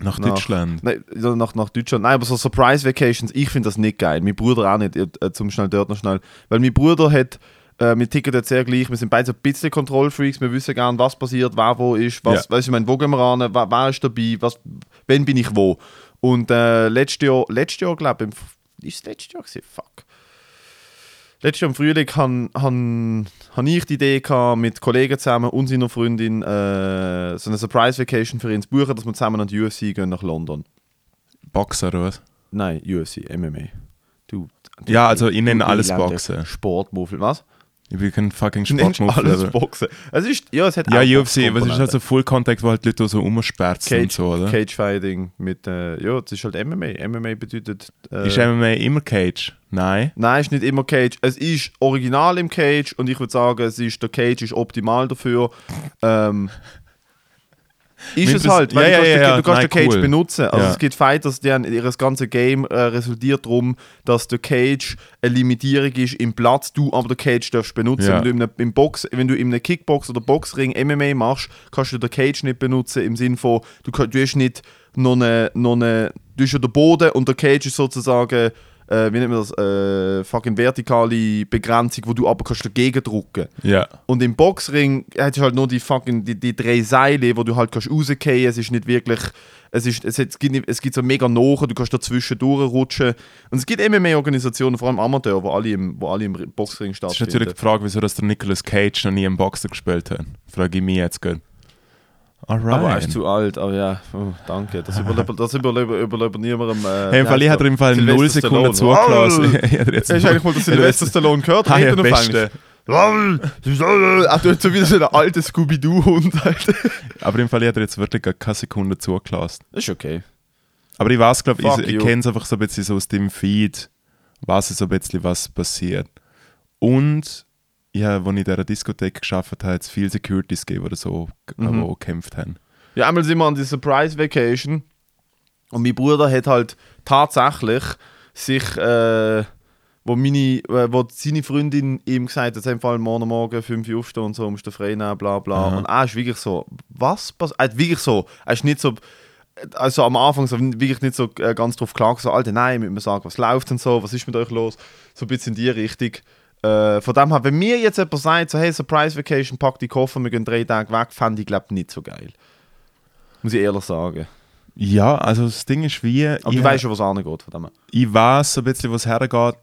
[SPEAKER 2] nach-
[SPEAKER 3] Deutschland.
[SPEAKER 2] Nein, ja, nach, nach Deutschland. Nein, aber so Surprise Vacations, ich finde das nicht geil. Mein Bruder auch nicht, äh, zum schnell dort noch schnell. Weil mein Bruder hat, äh, wir ticken dort sehr gleich, wir sind beide so ein bisschen Kontrollfreaks, wir wissen gern, was passiert, wer wo ist, was,
[SPEAKER 3] Ja.
[SPEAKER 2] weißt ich meine, wo gehen wir ran, wer, wer ist dabei, was, wann bin ich wo. Und äh, letztes Jahr, letztes Jahr glaube ich, ist es letztes Jahr gewesen? Fuck. Letztes Jahr im Frühling han ich die Idee gehabt, mit Kollegen zusammen und seiner Freundin äh, so eine Surprise Vacation für ihn zu buchen, dass wir zusammen an die UFC gehen nach London.
[SPEAKER 3] Boxer oder was?
[SPEAKER 2] Nein, UFC, MMA. Du, du
[SPEAKER 3] Ja, also ich nenne alles Boxen.
[SPEAKER 2] Sportmuffel, was?
[SPEAKER 3] Ich bin kein fucking Sportmuffel.
[SPEAKER 2] alles
[SPEAKER 3] aber-
[SPEAKER 2] Boxen. Es ist, ja, es hat
[SPEAKER 3] Ja, UFC, was ist
[SPEAKER 2] Boxkomponenten.
[SPEAKER 3] also Full Contact, wo halt Leute so rumsperzen und
[SPEAKER 2] Cage,
[SPEAKER 3] so, oder?
[SPEAKER 2] Cage Fighting mit, äh, ja, das ist halt MMA. MMA bedeutet. Äh,
[SPEAKER 3] Ist MMA immer Cage? Nein.
[SPEAKER 2] Nein, ist nicht immer Cage. Es ist original im Cage und ich würde sagen, es ist, der Cage ist optimal dafür. ähm, Ist es halt, weil
[SPEAKER 3] Ja,
[SPEAKER 2] du,
[SPEAKER 3] ja,
[SPEAKER 2] kannst,
[SPEAKER 3] ja,
[SPEAKER 2] den, du kannst
[SPEAKER 3] nein,
[SPEAKER 2] den Cage
[SPEAKER 3] cool.
[SPEAKER 2] benutzen. Also es gibt Fighters, deren ihr ganze Game äh, resultiert darum, dass der Cage eine Limitierung ist im Platz, du aber den Cage darfst benutzen. Wenn, du in einem, im Box, wenn du in einem Kickbox oder Boxring MMA machst, kannst du den Cage nicht benutzen im Sinn von, du, du hast nicht noch eine, noch eine, du hast ja den Boden und der Cage ist sozusagen, äh, wie nennt man das, äh, fucking vertikale Begrenzung, wo du aber kannst dagegen drücken
[SPEAKER 3] Ja.
[SPEAKER 2] und im Boxring hast du halt nur die fucking die, die drei Seile, wo du halt kannst rausgehen. Es ist nicht wirklich, es ist, es, hat, es gibt, nicht- es gibt so mega Nochen, du kannst dazwischen durchrutschen. Und es gibt MMA-Organisationen, vor allem Amateur, wo alle im, wo alle im Boxring
[SPEAKER 3] Das ist
[SPEAKER 2] stattfinden.
[SPEAKER 3] natürlich die Frage, wieso dass der Nicolas Cage noch nie im Boxer gespielt hat. Frage ich mich jetzt gerade. Alright.
[SPEAKER 2] aber er ist zu alt, aber ja, oh, danke. Das überlebt, (laughs) das überlebt, überlebt niemandem. Äh,
[SPEAKER 3] Hey, im Fall, ich hätte ihm im Fall null
[SPEAKER 2] Sylvester
[SPEAKER 3] Sekunden
[SPEAKER 2] Stallone.
[SPEAKER 3] zugelassen. (laughs) Jetzt-
[SPEAKER 2] Hast du eigentlich mal den Sylvester Stallone gehört?
[SPEAKER 3] Ah, ja, beste.
[SPEAKER 2] Lol. Ach, du hast so wieder so einen alten Scooby-Doo-Hund. (laughs)
[SPEAKER 3] Aber im Fall, ich hätte jetzt wirklich gar keine Sekunde zugelassen.
[SPEAKER 2] Ist okay.
[SPEAKER 3] Aber ich weiß, glaube ich, ich kenne es einfach so ein bisschen so aus dem Feed, weiß so ein bisschen, was passiert. Und ja, als ich in dieser Diskothek geschafft habe, es viele Securities gegeben oder so,
[SPEAKER 2] Mhm.
[SPEAKER 3] die gekämpft haben.
[SPEAKER 2] Ja, einmal sind wir an die Surprise Vacation und mein Bruder hat halt tatsächlich sich, äh, wo, meine, äh, wo seine Freundin ihm gesagt hat, im Fall morgen Morgen 5 Uhr aufstehen und so, musst du frei nehmen, bla bla.
[SPEAKER 3] Aha.
[SPEAKER 2] Und er ist wirklich so, was passiert? Er hat wirklich so, er ist nicht so, also am Anfang so wirklich nicht so äh, ganz drauf klar, so, Alter, nein, müssen wir sagen, was läuft und so, was ist mit euch los? So ein bisschen in die Richtung. Äh, von dem her, wenn mir jetzt jemand sagt, so, hey, Surprise Vacation, pack die Koffer, wir gehen drei Tage weg, fände ich, glaube nicht so geil. Muss ich ehrlich sagen.
[SPEAKER 3] Ja, also das Ding ist wie,
[SPEAKER 2] Aber
[SPEAKER 3] ich,
[SPEAKER 2] du weißt schon, was angeht von dem. her.
[SPEAKER 3] ich weiß so ein bisschen, was hergeht.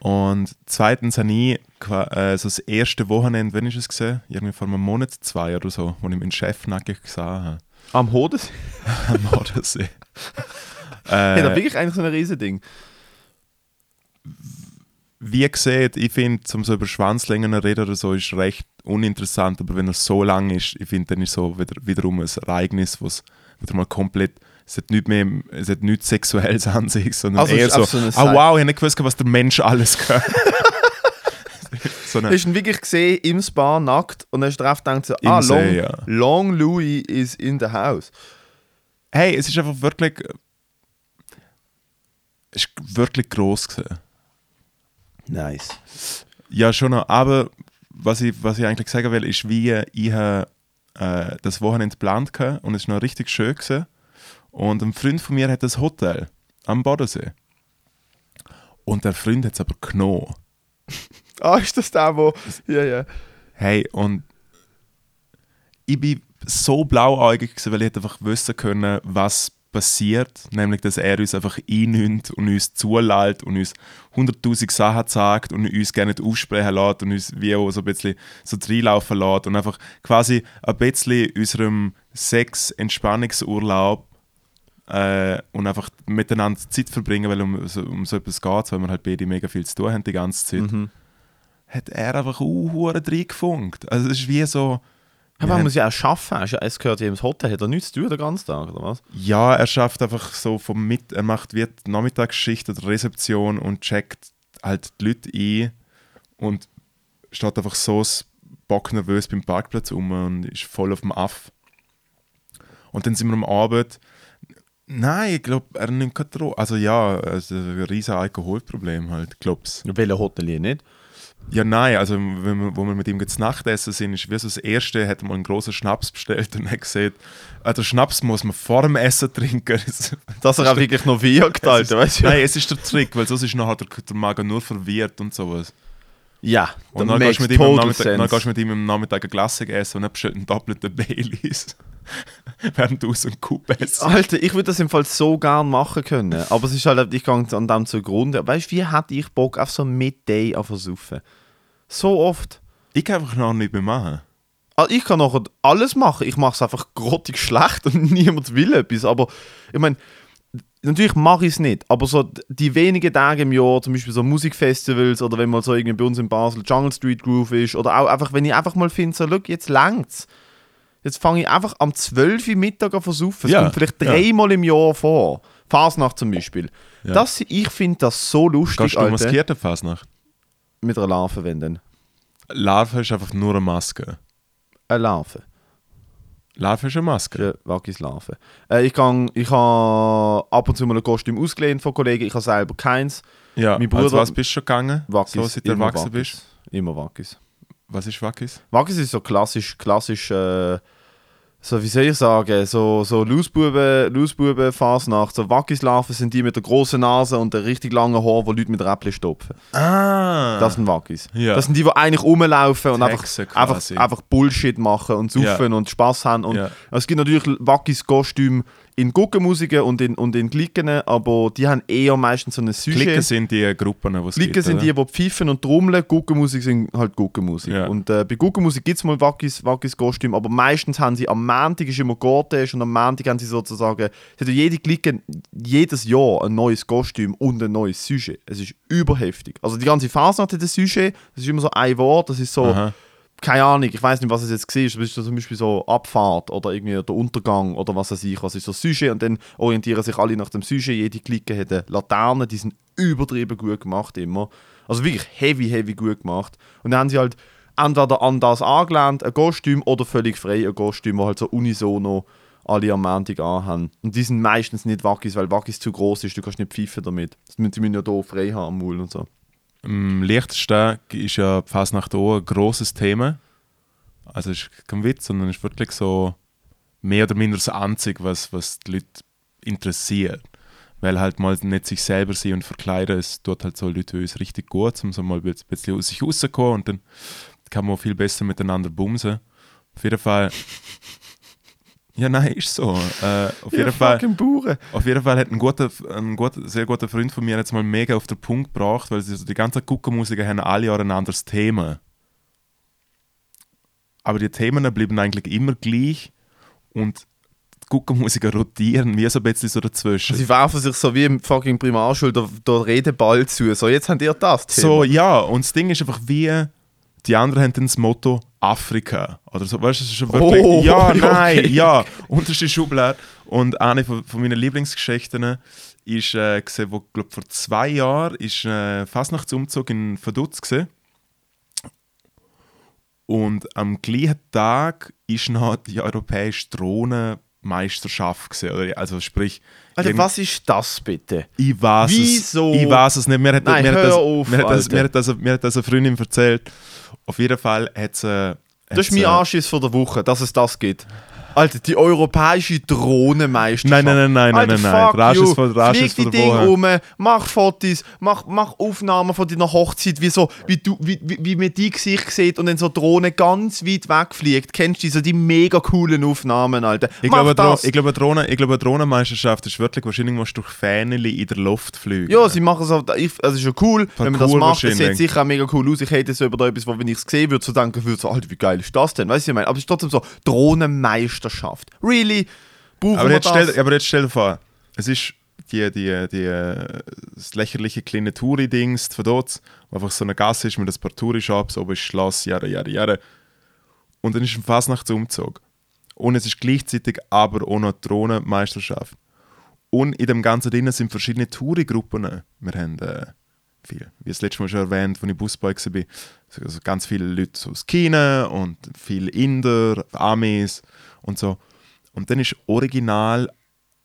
[SPEAKER 3] Und zweitens habe ich qua- äh, so das erste Wochenende, wenn ich es gesehen irgendwie vor einem Monat, zwei oder so, wo ich meinen Chef nackig gesehen habe.
[SPEAKER 2] Am Hodensee? (laughs)
[SPEAKER 3] Am Odensee. (laughs)
[SPEAKER 2] Hey, das
[SPEAKER 3] äh,
[SPEAKER 2] wirklich eigentlich so ein Riesending.
[SPEAKER 3] Wie gesagt, ich finde, um so über Schwanzlängen zu reden oder so, ist recht uninteressant, aber wenn er so lang ist, ich finde, dann ist so wieder, wiederum ein Ereignis, was wieder mal komplett, es hat nicht mehr, es hat nichts Sexuelles an sich, sondern
[SPEAKER 2] Also
[SPEAKER 3] eher so, ah
[SPEAKER 2] Seite-
[SPEAKER 3] wow, ich habe nicht gewusst, was der Mensch alles kann. (laughs) so eine,
[SPEAKER 2] Hast du ihn wirklich gesehen im Spa nackt und dann hast du drauf gedacht, so, ah,
[SPEAKER 3] See,
[SPEAKER 2] Long,
[SPEAKER 3] ja.
[SPEAKER 2] Long Louis is in the house.
[SPEAKER 3] hey, es ist einfach wirklich, es ist wirklich gross gewesen.
[SPEAKER 2] Nice.
[SPEAKER 3] Ja, schon noch. Aber was ich, was ich eigentlich sagen will, ist, wie ich äh, das Wochenende geplant hatte und es war noch richtig schön. Gewesen. Und ein Freund von mir hat das Hotel am Bodensee. Und der Freund hat es aber genommen. (laughs)
[SPEAKER 2] Ah, ist das der, wo... Ja, ja.
[SPEAKER 3] Hey, und ich bin so blauäugig, gewesen, weil ich hätte einfach wissen können, was passiert. Nämlich, dass er uns einfach einnimmt und uns zulässt und uns hunderttausend Sachen sagt und uns gerne nicht aussprechen lässt und uns wie auch so ein bisschen so reinlaufen lässt und einfach quasi ein bisschen unserem Sex-Entspannungsurlaub äh, und einfach miteinander Zeit verbringen, weil um, so- um so etwas geht, weil wir halt beide mega viel zu tun haben die ganze Zeit,
[SPEAKER 2] Mhm.
[SPEAKER 3] hat er einfach auch reingefunkt. Also es ist wie so...
[SPEAKER 2] Aber
[SPEAKER 3] haben-
[SPEAKER 2] muss ja auch arbeiten. Es gehört ja ins Hotel. Hat er nichts zu tun den ganzen Tag, oder was?
[SPEAKER 3] Ja, er schafft einfach so vom Mit, er macht wie die Nachmittagsschicht oder Rezeption und checkt halt die Leute ein und steht einfach so bocknervös beim Parkplatz um und ist voll auf dem Aff. Und dann sind wir am Abend. Nein, ich glaube, er nimmt keine Drogen. Also ja, also ein riesiges Alkoholproblem halt, glaub's.
[SPEAKER 2] Welcher Hotelier nicht?
[SPEAKER 3] Ja, nein, also wenn wir, wo wir mit ihm jetzt Nachtessen sind, ist wie so das Erste, hat er mal einen großen Schnaps bestellt und hat gesagt, der Schnaps muss man vor dem Essen trinken.
[SPEAKER 2] Dass er auch wirklich noch wirkt, Alter, weißt du?
[SPEAKER 3] Nein, es ist der Trick, weil sonst ist nachher der, der Magen nur verwirrt und sowas.
[SPEAKER 2] Ja,
[SPEAKER 3] Und dann gehst, du
[SPEAKER 2] makes
[SPEAKER 3] mit ihm Nachmittag, dann gehst du mit ihm am Nachmittag eine Glasse essen und dann bestellt einen doppelten Baileys. (laughs) Während du so einen Coup isst.
[SPEAKER 2] Alter, ich würde das im Fall so gern machen können. Aber es ist halt, ich gehe an dem zugrunde. Weißt du, wie hätte ich Bock auf so ein Midday auf Versaufen? So oft.
[SPEAKER 3] Ich kann einfach noch nicht mehr machen.
[SPEAKER 2] Also ich kann nachher alles machen. Ich mache es einfach grottig schlecht und (laughs) niemand will etwas. Aber ich meine, natürlich mache ich es nicht. Aber so die wenigen Tage im Jahr, zum Beispiel so Musikfestivals oder wenn mal so irgendwie bei uns in Basel Jungle Street Groove ist oder auch einfach, wenn ich einfach mal finde, so, look, jetzt längt's. Jetzt fange ich einfach am 12 Uhr Mittag an versaufen. Es
[SPEAKER 3] Ja,
[SPEAKER 2] kommt vielleicht
[SPEAKER 3] ja.
[SPEAKER 2] dreimal im Jahr vor. Fasnacht zum Beispiel.
[SPEAKER 3] Ja.
[SPEAKER 2] Das, ich finde das so lustig,
[SPEAKER 3] Gehst du
[SPEAKER 2] Alter.
[SPEAKER 3] maskierte Fasnacht?
[SPEAKER 2] Mit einer Larve, wenn denn.
[SPEAKER 3] Larve ist einfach nur eine Maske.
[SPEAKER 2] Eine Larve.
[SPEAKER 3] Larve ist eine Maske.
[SPEAKER 2] Ja, Waggis Larve. Äh, ich kann, ich habe ab und zu mal ein Kostüm ausgelehnt von Kollegen, ich habe selber keins.
[SPEAKER 3] Ja,
[SPEAKER 2] Mein Bruder-
[SPEAKER 3] was bist du schon gegangen?
[SPEAKER 2] Waggis.
[SPEAKER 3] So, seit du
[SPEAKER 2] immer
[SPEAKER 3] erwachsen bist.
[SPEAKER 2] Immer Waggis.
[SPEAKER 3] Was ist Waggis?
[SPEAKER 2] Waggis ist so klassisch, klassisch, äh, so wie soll ich sagen, so, so Lausbuben, Lausbuben Fasnacht. So Waggis-Larven sind die mit der großen Nase und der richtig langen Haar, wo Leute mit Räppchen stopfen.
[SPEAKER 3] Ah!
[SPEAKER 2] Das sind Waggis.
[SPEAKER 3] Ja.
[SPEAKER 2] Das sind die, die eigentlich rumlaufen und einfach, einfach, einfach Bullshit machen und saufen und Spaß haben. Und
[SPEAKER 3] Ja.
[SPEAKER 2] Es gibt natürlich Waggis-Kostüme in Guckenmusiken und in, und in Glicken, aber die haben eher meistens so eine Sujet.
[SPEAKER 3] Klicken sind die Gruppen, die es
[SPEAKER 2] Glicken
[SPEAKER 3] gibt,
[SPEAKER 2] sind die, die pfeifen und trommeln, Guckenmusik sind halt Guckenmusik.
[SPEAKER 3] Ja.
[SPEAKER 2] Und äh, bei Guckenmusik gibt es mal Waggis, Waggis Kostüm, aber meistens haben sie am Montag ist immer Gorte und am Montag haben sie sozusagen, sie haben jede Glicke jedes Jahr ein neues Kostüm und ein neues Sujet. Es ist überheftig. Also die ganze Fasnacht hat ein Sujet, das ist immer so ein Wort, das ist so,
[SPEAKER 3] Aha.
[SPEAKER 2] Keine Ahnung, ich weiß nicht, was es jetzt war, es ist zum Beispiel so Abfahrt oder irgendwie der Untergang oder was weiß ich, was ist so Sujet und dann orientieren sich alle nach dem Sujet, jede Clique hat eine Laterne, die sind übertrieben gut gemacht immer. Also wirklich heavy, heavy gut gemacht. Und dann haben sie halt entweder an das angelehnt, ein Kostüm, oder völlig frei ein Kostüm, wo halt so unisono alle am Montag anhaben. Und die sind meistens nicht Wackis, weil Wackis zu groß ist, du kannst nicht pfeifen damit. Die müssen müssen ja hier frei haben am Maul und so.
[SPEAKER 3] Am leichtesten ist ja die Fasnacht auch ein grosses Thema. Also es ist kein Witz, sondern es ist wirklich so mehr oder minder das Einzige, was, was die Leute interessiert. Weil halt mal nicht sich selber sehen und verkleiden, es tut halt so Leute wie uns richtig gut, um so mal ein bisschen aus sich rauszukommen und dann kann man viel besser miteinander bumsen. Auf jeden Fall... Ja, nein, ist so. Äh, auf jeden Fall... Auf jeden Fall hat ein, guter, ein guter, sehr guter Freund von mir jetzt mal mega auf den Punkt gebracht, weil sie so die ganzen Guckenmusiker haben alle Jahre ein anderes Thema. Aber die Themen bleiben eigentlich immer gleich und die Guckenmusiker rotieren wie so ein bisschen so dazwischen.
[SPEAKER 2] Sie werfen sich so wie im fucking Primarschule der, der Redeball zu. So, jetzt habt ihr das Thema.
[SPEAKER 3] So, ja, und das Ding ist einfach wie, die anderen haben dann das Motto Afrika. Oder so, weißt du, es ist schon wirklich,
[SPEAKER 2] Oh,
[SPEAKER 3] ja,
[SPEAKER 2] okay.
[SPEAKER 3] nein, ja, unterste Schublade. Und eine von, von meinen Lieblingsgeschichten ist, äh, gesehen, wo, glaub, vor zwei Jahren ist äh, Fastnachtsumzug in Vaduz gesehen. Und am gleichen Tag ist noch die europäische Drohnenmeisterschaft gesehen. Also sprich, irgend-
[SPEAKER 2] was ist das bitte?
[SPEAKER 3] ich weiß
[SPEAKER 2] Wieso?
[SPEAKER 3] es. Ich weiß es nicht. Mir hat,
[SPEAKER 2] Nein,
[SPEAKER 3] mir
[SPEAKER 2] hör
[SPEAKER 3] das,
[SPEAKER 2] auf,
[SPEAKER 3] mir hat, das, mir hat, das, mir hat das eine Freundin erzählt. Auf jeden Fall hat sie.
[SPEAKER 2] Das ist mein Anschiss von der Woche, dass es das gibt. Alter, die europäische Drohnenmeisterschaft.
[SPEAKER 3] Nein, nein, nein, nein,
[SPEAKER 2] Alter,
[SPEAKER 3] nein, nein, nein.
[SPEAKER 2] fuck
[SPEAKER 3] Rasch
[SPEAKER 2] you.
[SPEAKER 3] ist von-
[SPEAKER 2] Flieg die
[SPEAKER 3] der
[SPEAKER 2] Dinge
[SPEAKER 3] Woche.
[SPEAKER 2] um, mach Fotos, mach, mach Aufnahmen von deiner Hochzeit, wie, so, wie, du, wie, wie, wie man dein Gesicht sieht und dann so Drohne ganz weit wegfliegt. Kennst du die, so die mega coolen Aufnahmen, Alter?
[SPEAKER 3] Ich
[SPEAKER 2] Mach
[SPEAKER 3] glaube, Dro
[SPEAKER 2] das.
[SPEAKER 3] ich glaube, Drohnen, ich glaube, Drohnenmeisterschaft ist wirklich wahrscheinlich, musst du durch Fähneli in der Luft fliegen.
[SPEAKER 2] Ja, sie machen es auch, also ist ja cool, wenn man das
[SPEAKER 3] Parkour
[SPEAKER 2] macht, es sieht sicher auch mega cool aus. Ich hätte so über da etwas, wo wenn ich es gesehen würde, so denken würde, so, Alter, wie geil ist das denn? Weißt du, ich meine? Aber es ist trotzdem so, Drohnenmeisterschaft. Really? Brauchen
[SPEAKER 3] aber, jetzt stell, aber jetzt stell dir vor, es ist die, die, die, das lächerliche kleine Touri-Dings von dort, wo einfach so eine Gasse ist mit ein paar Touri-Shops, oben ist Schloss, jahre, jahre, jahre. Und dann ist ein Fasnachtsumzug. Und es ist gleichzeitig aber auch noch die Drohnenmeisterschaft. Und in dem Ganzen drin sind verschiedene Touri-Gruppen. Wir haben äh, viel, wie das letzte Mal schon erwähnt, als ich Busboy war, also ganz viele Leute aus China und viele Inder, Amis und so. Und dann ist original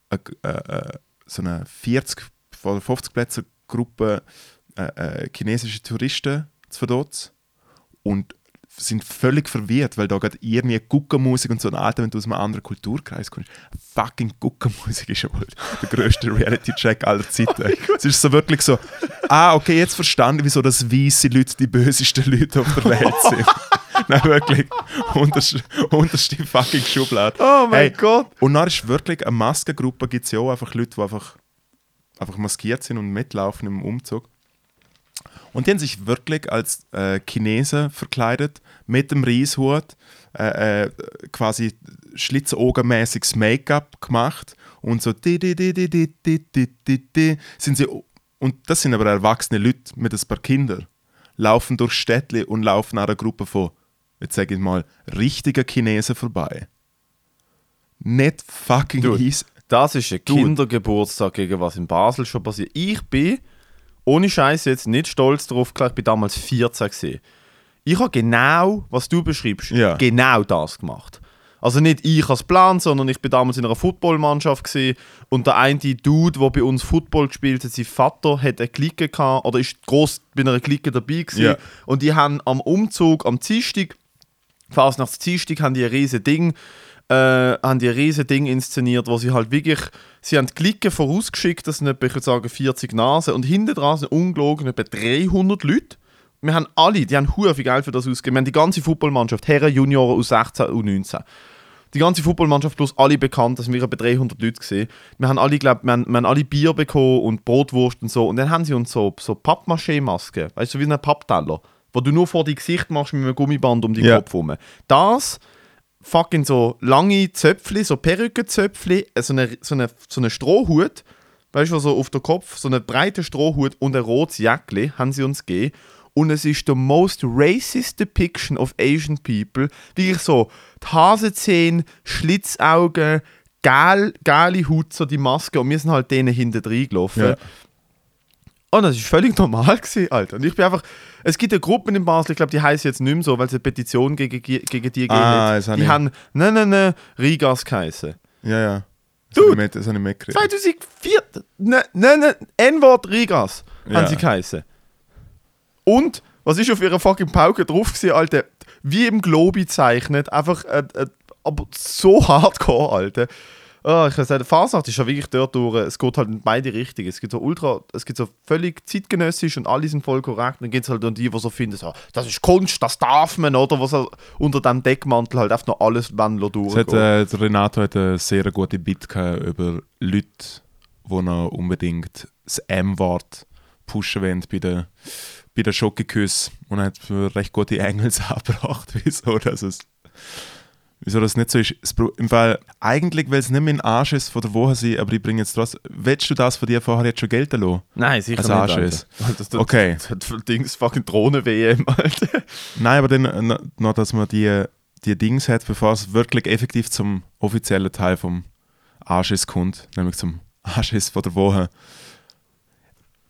[SPEAKER 3] eine, äh, äh, so eine 40 oder 50 Plätze Gruppe äh, äh, chinesische Touristen zu Verdotz und sind völlig verwirrt, weil da gerade irgendwie Guckermusik und so ein Alter, wenn du aus einem anderen Kulturkreis kommst. Fucking Guckermusik ist ja wohl der größte Reality-Check aller Zeiten. (laughs) es ist so wirklich so, ah, okay, jetzt verstanden, wieso das weiße Leute die bösesten Leute auf der Welt (laughs) sind. Nein, wirklich. Unterste, unterste fucking Schublade.
[SPEAKER 2] Oh mein
[SPEAKER 3] Hey,
[SPEAKER 2] Gott.
[SPEAKER 3] Und dann ist wirklich eine Maskengruppe, gibt es ja auch einfach Leute, die einfach, einfach maskiert sind und mitlaufen im Umzug. Und die haben sich wirklich als äh, Chinesen verkleidet, mit dem Reishut, äh, äh, quasi schlitzaugenmäßiges Make-up gemacht und so di di di di di di di di di sind sie und das sind aber erwachsene Leute mit ein paar Kindern laufen durch Städtli und laufen an einer Gruppe von jetzt sage ich mal richtigen Chinesen vorbei nicht fucking
[SPEAKER 2] Dude.
[SPEAKER 3] easy
[SPEAKER 2] Das ist ein. Kindergeburtstag, gegen was in Basel schon passiert. Ich bin, ohne Scheiß jetzt, nicht stolz darauf, ich bin damals 14 gesehen. Ich habe genau, was du beschreibst,
[SPEAKER 3] Ja.
[SPEAKER 2] genau das gemacht. Also nicht ich als Plan, sondern ich bin damals in einer Footballmannschaft gewesen, und der eine Dude, der bei uns Football gespielt hat, sein Vater hat eine Clique gehabt, oder ist groß bei einer Clique dabei gewesen.
[SPEAKER 3] Ja.
[SPEAKER 2] Und die haben am Umzug am Dienstag, fast nach Dienstag, haben die ein riesen Ding, äh, haben die ein riesen Ding inszeniert, wo sie halt wirklich, sie haben die Clique vorausgeschickt, das sind etwa, ich würde sagen, 40 Nasen, und hinten dran sind ungelogen etwa 300 Leute. Wir haben alle, die haben hure viel Geld für das ausgegeben. Wir haben die ganze Footballmannschaft, Herren, Junioren, U16, U19. Die ganze Footballmannschaft plus alle bekannt, das sind wir etwa 300 Leute gesehen. Wir haben alle, glaub, wir haben, wir haben alle Bier bekommen und Brotwurst und so. Und dann haben sie uns so, so Pappmaché-Masken, weißt du, wie ein Pappteller, wo du nur vor die Gesicht machst mit einem Gummiband um die
[SPEAKER 3] Ja.
[SPEAKER 2] Kopf herum. Das fucking so lange Zöpfli, so Perückenzöpfli, äh, so eine, so eine, so eine Strohhut, weißt du, so auf der Kopf, so eine breite Strohhut und ein rotes Jäckli haben sie uns gegeben. Und es ist the most racist depiction of Asian people. Wirklich so, die Hasenzähne, Schlitzaugen, geile Haut, so die Maske. Und wir sind halt denen hinten reingelaufen.
[SPEAKER 3] Ja.
[SPEAKER 2] Und das war völlig normal, gewesen, Alter. Und ich bin einfach. Es gibt ja Gruppen in Basel, ich glaube, die heißen jetzt nicht mehr so, weil es eine Petition gegen, gegen die gegeben
[SPEAKER 3] Ah,
[SPEAKER 2] hat.
[SPEAKER 3] das hab
[SPEAKER 2] Die haben, ne, ne, ne, Rigas geheißen.
[SPEAKER 3] Ja, ja. Das
[SPEAKER 2] Dude.
[SPEAKER 3] mit- das habe ich mitgekriegt.
[SPEAKER 2] 2004, ne, ne, ne, N-Wort Rigas
[SPEAKER 3] Ja.
[SPEAKER 2] haben sie geheißen. Und, was ist auf ihrer fucking Pauke drauf gewesen, Alter? Wie im Globi zeichnet, einfach, äh, äh, aber so hardcore, Alter. Ah, ich kann sagen, Fasnacht ist ja wirklich dort durch, es geht halt in beide Richtungen. Es gibt so ultra, es gibt so völlig zeitgenössisch und alle sind voll korrekt. Dann gibt es halt dann die, die so finden, so, das ist Kunst, das darf man, oder? Was halt unter dem Deckmantel halt einfach noch alles wenn
[SPEAKER 3] hat, äh, der Renato hat eine sehr gute Bit über Leute, die noch unbedingt das M-Wort pushen wollen bei den, bei den Schokoküssen. Und hat recht gute Engels (laughs) angebracht, wieso das, es, wieso das nicht so ist. Im Fall, eigentlich will es nicht mein Arsch ist von der Woche sein, aber ich bringe jetzt trotzdem. Willst du das von dir vorher jetzt schon gelten lassen?
[SPEAKER 2] Nein, sicher
[SPEAKER 3] Als
[SPEAKER 2] nicht.
[SPEAKER 3] Anschiss.
[SPEAKER 2] Alter. (laughs) Das, das,
[SPEAKER 3] Okay.
[SPEAKER 2] Das hat für Dings fucking Drohnen-WM, Alter. (laughs)
[SPEAKER 3] Nein, aber dann äh, noch- dass man die, die Dings hat, bevor es wirklich effektiv zum offiziellen Teil vom Anschiss kommt, nämlich zum (laughs) Anschiss von der Woche.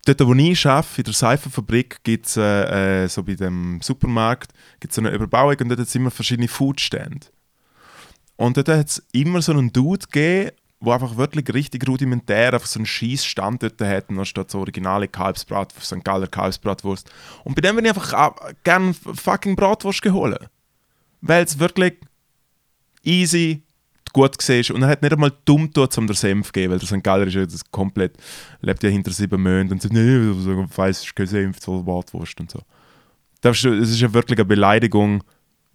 [SPEAKER 3] Dort, wo ich arbeite, in der Seifenfabrik, gibt es äh, äh, so bei dem Supermarkt gibt's so eine Überbauung und dort es immer verschiedene Foodstände. Und dort hat es immer so einen Dude gegeben, der einfach wirklich richtig rudimentär einfach so einen Schießstand dort da steht so originale Kalbsbrat, St. Galler Kalbsbratwurst. Und bei dem bin ich einfach gerne fucking Bratwurst geholt. Weil es wirklich easy gut war. Und er hat nicht einmal dumm getan, um den Senf zu geben, weil der St. Galler ist ja das komplett, lebt ja hinter sieben Monaten und sagt, nee, so weiß ist kein Senf, so Bratwurst und so. Das ist, es ist ja wirklich eine Beleidigung,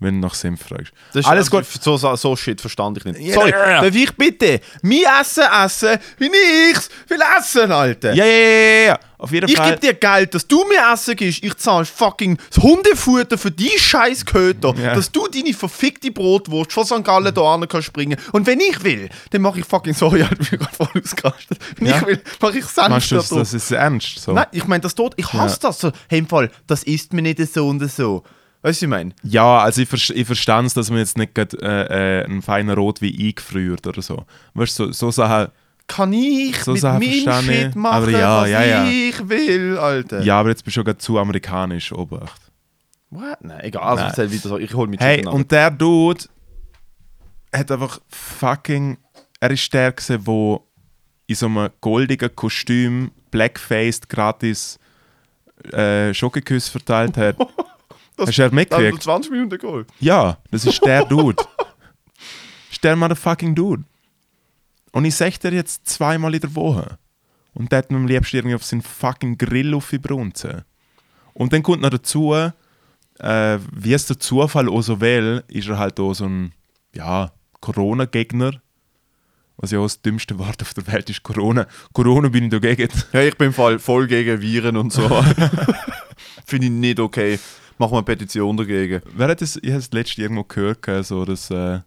[SPEAKER 3] wenn du nach Senf fragst.
[SPEAKER 2] Das ist
[SPEAKER 3] Alles gut.
[SPEAKER 2] So, so, so Shit verstand ich nicht. Sorry,
[SPEAKER 3] ja, ja.
[SPEAKER 2] darf ich bitte mein Essen essen, wie ich's will essen, Alter?
[SPEAKER 3] Ja, ja, ja. Auf jeden
[SPEAKER 2] Ich
[SPEAKER 3] Fall.
[SPEAKER 2] gebe dir Geld, dass du mir Essen gibst. Ich zahle fucking das Hundefutter für die scheiß Köter, dass du deine verfickte Brotwurst von St. Gallen da hin kannst springen. Und wenn ich will, dann mache ich fucking, sorry, ich bin gerade voll ausgerastet. Wenn ich will, mache ich Senf
[SPEAKER 3] Meinst du,
[SPEAKER 2] da
[SPEAKER 3] das, das ist ernst? So?
[SPEAKER 2] Nein, ich meine das dort, ich hasse das so. Hey, im Fall, das isst mir nicht so und so. Weißt du, was ich meine?
[SPEAKER 3] Ja, also ich, ver ich verstehe es, dass man jetzt nicht grad, äh, äh, einen feinen Rot wie eingefriert oder so. Weißt du, so, so Sachen.
[SPEAKER 2] Kann ich
[SPEAKER 3] So
[SPEAKER 2] mit
[SPEAKER 3] Sachen verstehe ich,
[SPEAKER 2] machen,
[SPEAKER 3] aber ja,
[SPEAKER 2] was
[SPEAKER 3] ja, ja.
[SPEAKER 2] ich will, Alter.
[SPEAKER 3] Ja, aber jetzt bist du schon zu amerikanisch, Obacht.
[SPEAKER 2] What? Nein, egal, also
[SPEAKER 3] Nein.
[SPEAKER 2] weiter. Ich hol mich
[SPEAKER 3] Hey, und der Dude hat einfach fucking. Er ist der, gewesen, der in so einem goldigen Kostüm, blackfaced, gratis äh, Schokoküsse verteilt hat. (laughs)
[SPEAKER 2] Das-
[SPEAKER 3] Hast du er
[SPEAKER 2] Dann
[SPEAKER 3] mitgekriegt?
[SPEAKER 2] 20 Minuten Goal.
[SPEAKER 3] Ja, das ist der (laughs) Dude. ist der motherfucking Dude. Und ich sag dir jetzt zweimal in der Woche. Und der hat mir am liebsten irgendwie auf seinen fucking Grill aufgebrunzen. Und dann kommt noch dazu, äh, wie es der Zufall auch so will, ist er halt auch so ein, ja, Corona-Gegner. Was ja auch das dümmste Wort auf der Welt ist, Corona. Corona bin ich dagegen.
[SPEAKER 2] Ja, ich bin Fall voll gegen Viren und so. (laughs) (laughs) Finde ich nicht okay. Machen wir eine Petition dagegen.
[SPEAKER 3] Wer hat das, ich habe es letztens irgendwo gehört, so dass äh,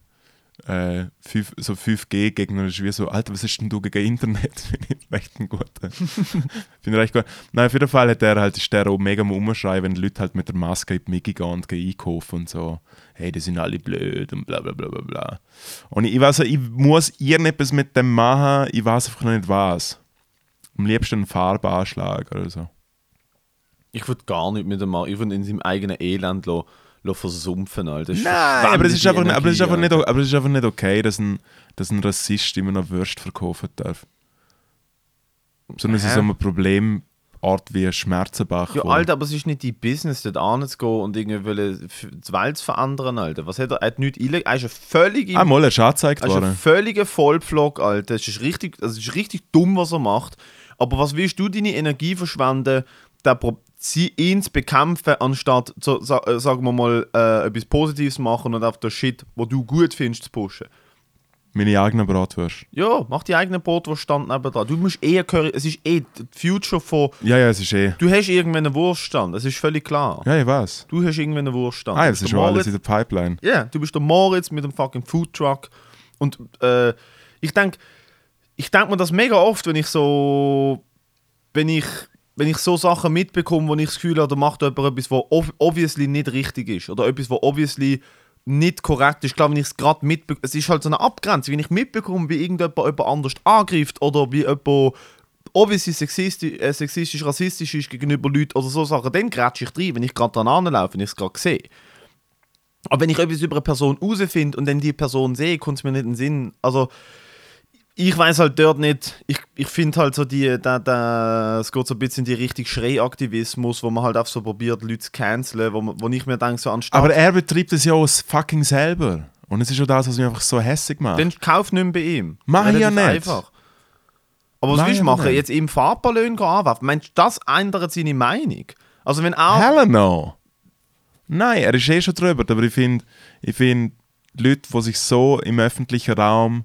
[SPEAKER 3] äh, 5, so 5G-Gegner ist wie so, Alter, was ist denn du gegen Internet? (laughs) Finde ich recht ein guter. (laughs) Finde ich recht gut. Nein, auf jeden Fall hat der halt, ist der auch mega am Umschreien, wenn die Leute halt mit der Maske in die Mickey gehen und gehen einkaufen und so. Hey, die sind alle blöd und bla bla bla bla bla. Und ich, ich weiß, ich muss irgendetwas mit dem machen, ich weiß einfach noch nicht was. Am liebsten einen Farbanschlag oder so.
[SPEAKER 2] Ich würde gar nicht mit dem machen. Ich würde in seinem eigenen Elend lassen. versumpfen, Alter.
[SPEAKER 3] Nein, aber es ist einfach, nicht- aber es ist einfach
[SPEAKER 2] Energie,
[SPEAKER 3] nicht, aber es ist einfach nicht okay, dass ein, dass ein Rassist immer noch Würst verkaufen darf. Sondern es ist so eine Problemart wie Schmerzenbach.
[SPEAKER 2] Ja, Alter, aber es ist nicht die Business, dort anzugehen und irgendwie die Welt zu verändern, Alter. Was hat er? Er hat nichts eingelegt. Er ist ein völlig
[SPEAKER 3] Ah, mal, er ist angezeigt
[SPEAKER 2] Er ist ein völliger Vollpflog, Alter. Es ist richtig, also es ist richtig dumm, was er macht. Aber was willst du deine Energie verschwenden, der Pro sie ihn zu bekämpfen, anstatt, so, äh, sagen wir mal, äh, etwas Positives machen und auf der Shit, wo du gut findest, zu pushen?
[SPEAKER 3] Meine eigenen Bratwürste.
[SPEAKER 2] Ja, mach die eigene Brotwurststand nebenan. Du musst eher Curry, es ist eh die Future von,
[SPEAKER 3] Ja, ja, es ist eh.
[SPEAKER 2] du hast irgendwann einen Wurststand, das ist völlig klar.
[SPEAKER 3] Ja, ich weiß.
[SPEAKER 2] Du hast irgendwann einen Wurststand.
[SPEAKER 3] Ah, das ist schon alles
[SPEAKER 2] Moritz-
[SPEAKER 3] in der Pipeline.
[SPEAKER 2] Ja, du bist der Moritz mit dem fucking Foodtruck. Und äh, ich denke ich denk mir das mega oft, wenn ich so. Wenn ich, wenn ich so Sachen mitbekomme, wo ich das Gefühl habe, da macht jemand etwas, was ob obviously nicht richtig ist. Oder etwas, was obviously nicht korrekt ist. Glaube, wenn ich es gerade mitbekomme. Es ist halt so eine Abgrenzung. Wenn ich mitbekomme, wie irgendjemand jemand anders angreift oder wie jemand obviously sexistisch, äh, sexistisch rassistisch ist gegenüber Leuten oder so Sachen, dann grätsche ich rein, wenn ich gerade dran anlaufe, wenn ich es gerade sehe. Aber wenn ich etwas über eine Person herausfinde und dann die Person sehe, kommt es mir nicht in den Sinn. Also, ich weiß halt dort nicht, ich, ich finde halt so die, da, da, es geht so ein bisschen in die Richtung Schreiaktivismus, wo man halt auch so probiert, Leute zu canceln, wo, wo ich mir denke, so anstatt,
[SPEAKER 3] Aber er betreibt es ja auch fucking selber. Und es ist schon das, was mich einfach so hässig macht.
[SPEAKER 2] dann kauf nicht mehr bei ihm.
[SPEAKER 3] Mach ich ja nicht.
[SPEAKER 2] Einfach. Aber was willst du
[SPEAKER 3] ja
[SPEAKER 2] machen?
[SPEAKER 3] nicht.
[SPEAKER 2] Jetzt ihm Farbballon anwerfen? Meinst du, das ändert seine Meinung? Also wenn er...
[SPEAKER 3] Hell no. Nein, er ist eh schon drüber, aber ich finde, ich find, Leute, die sich so im öffentlichen Raum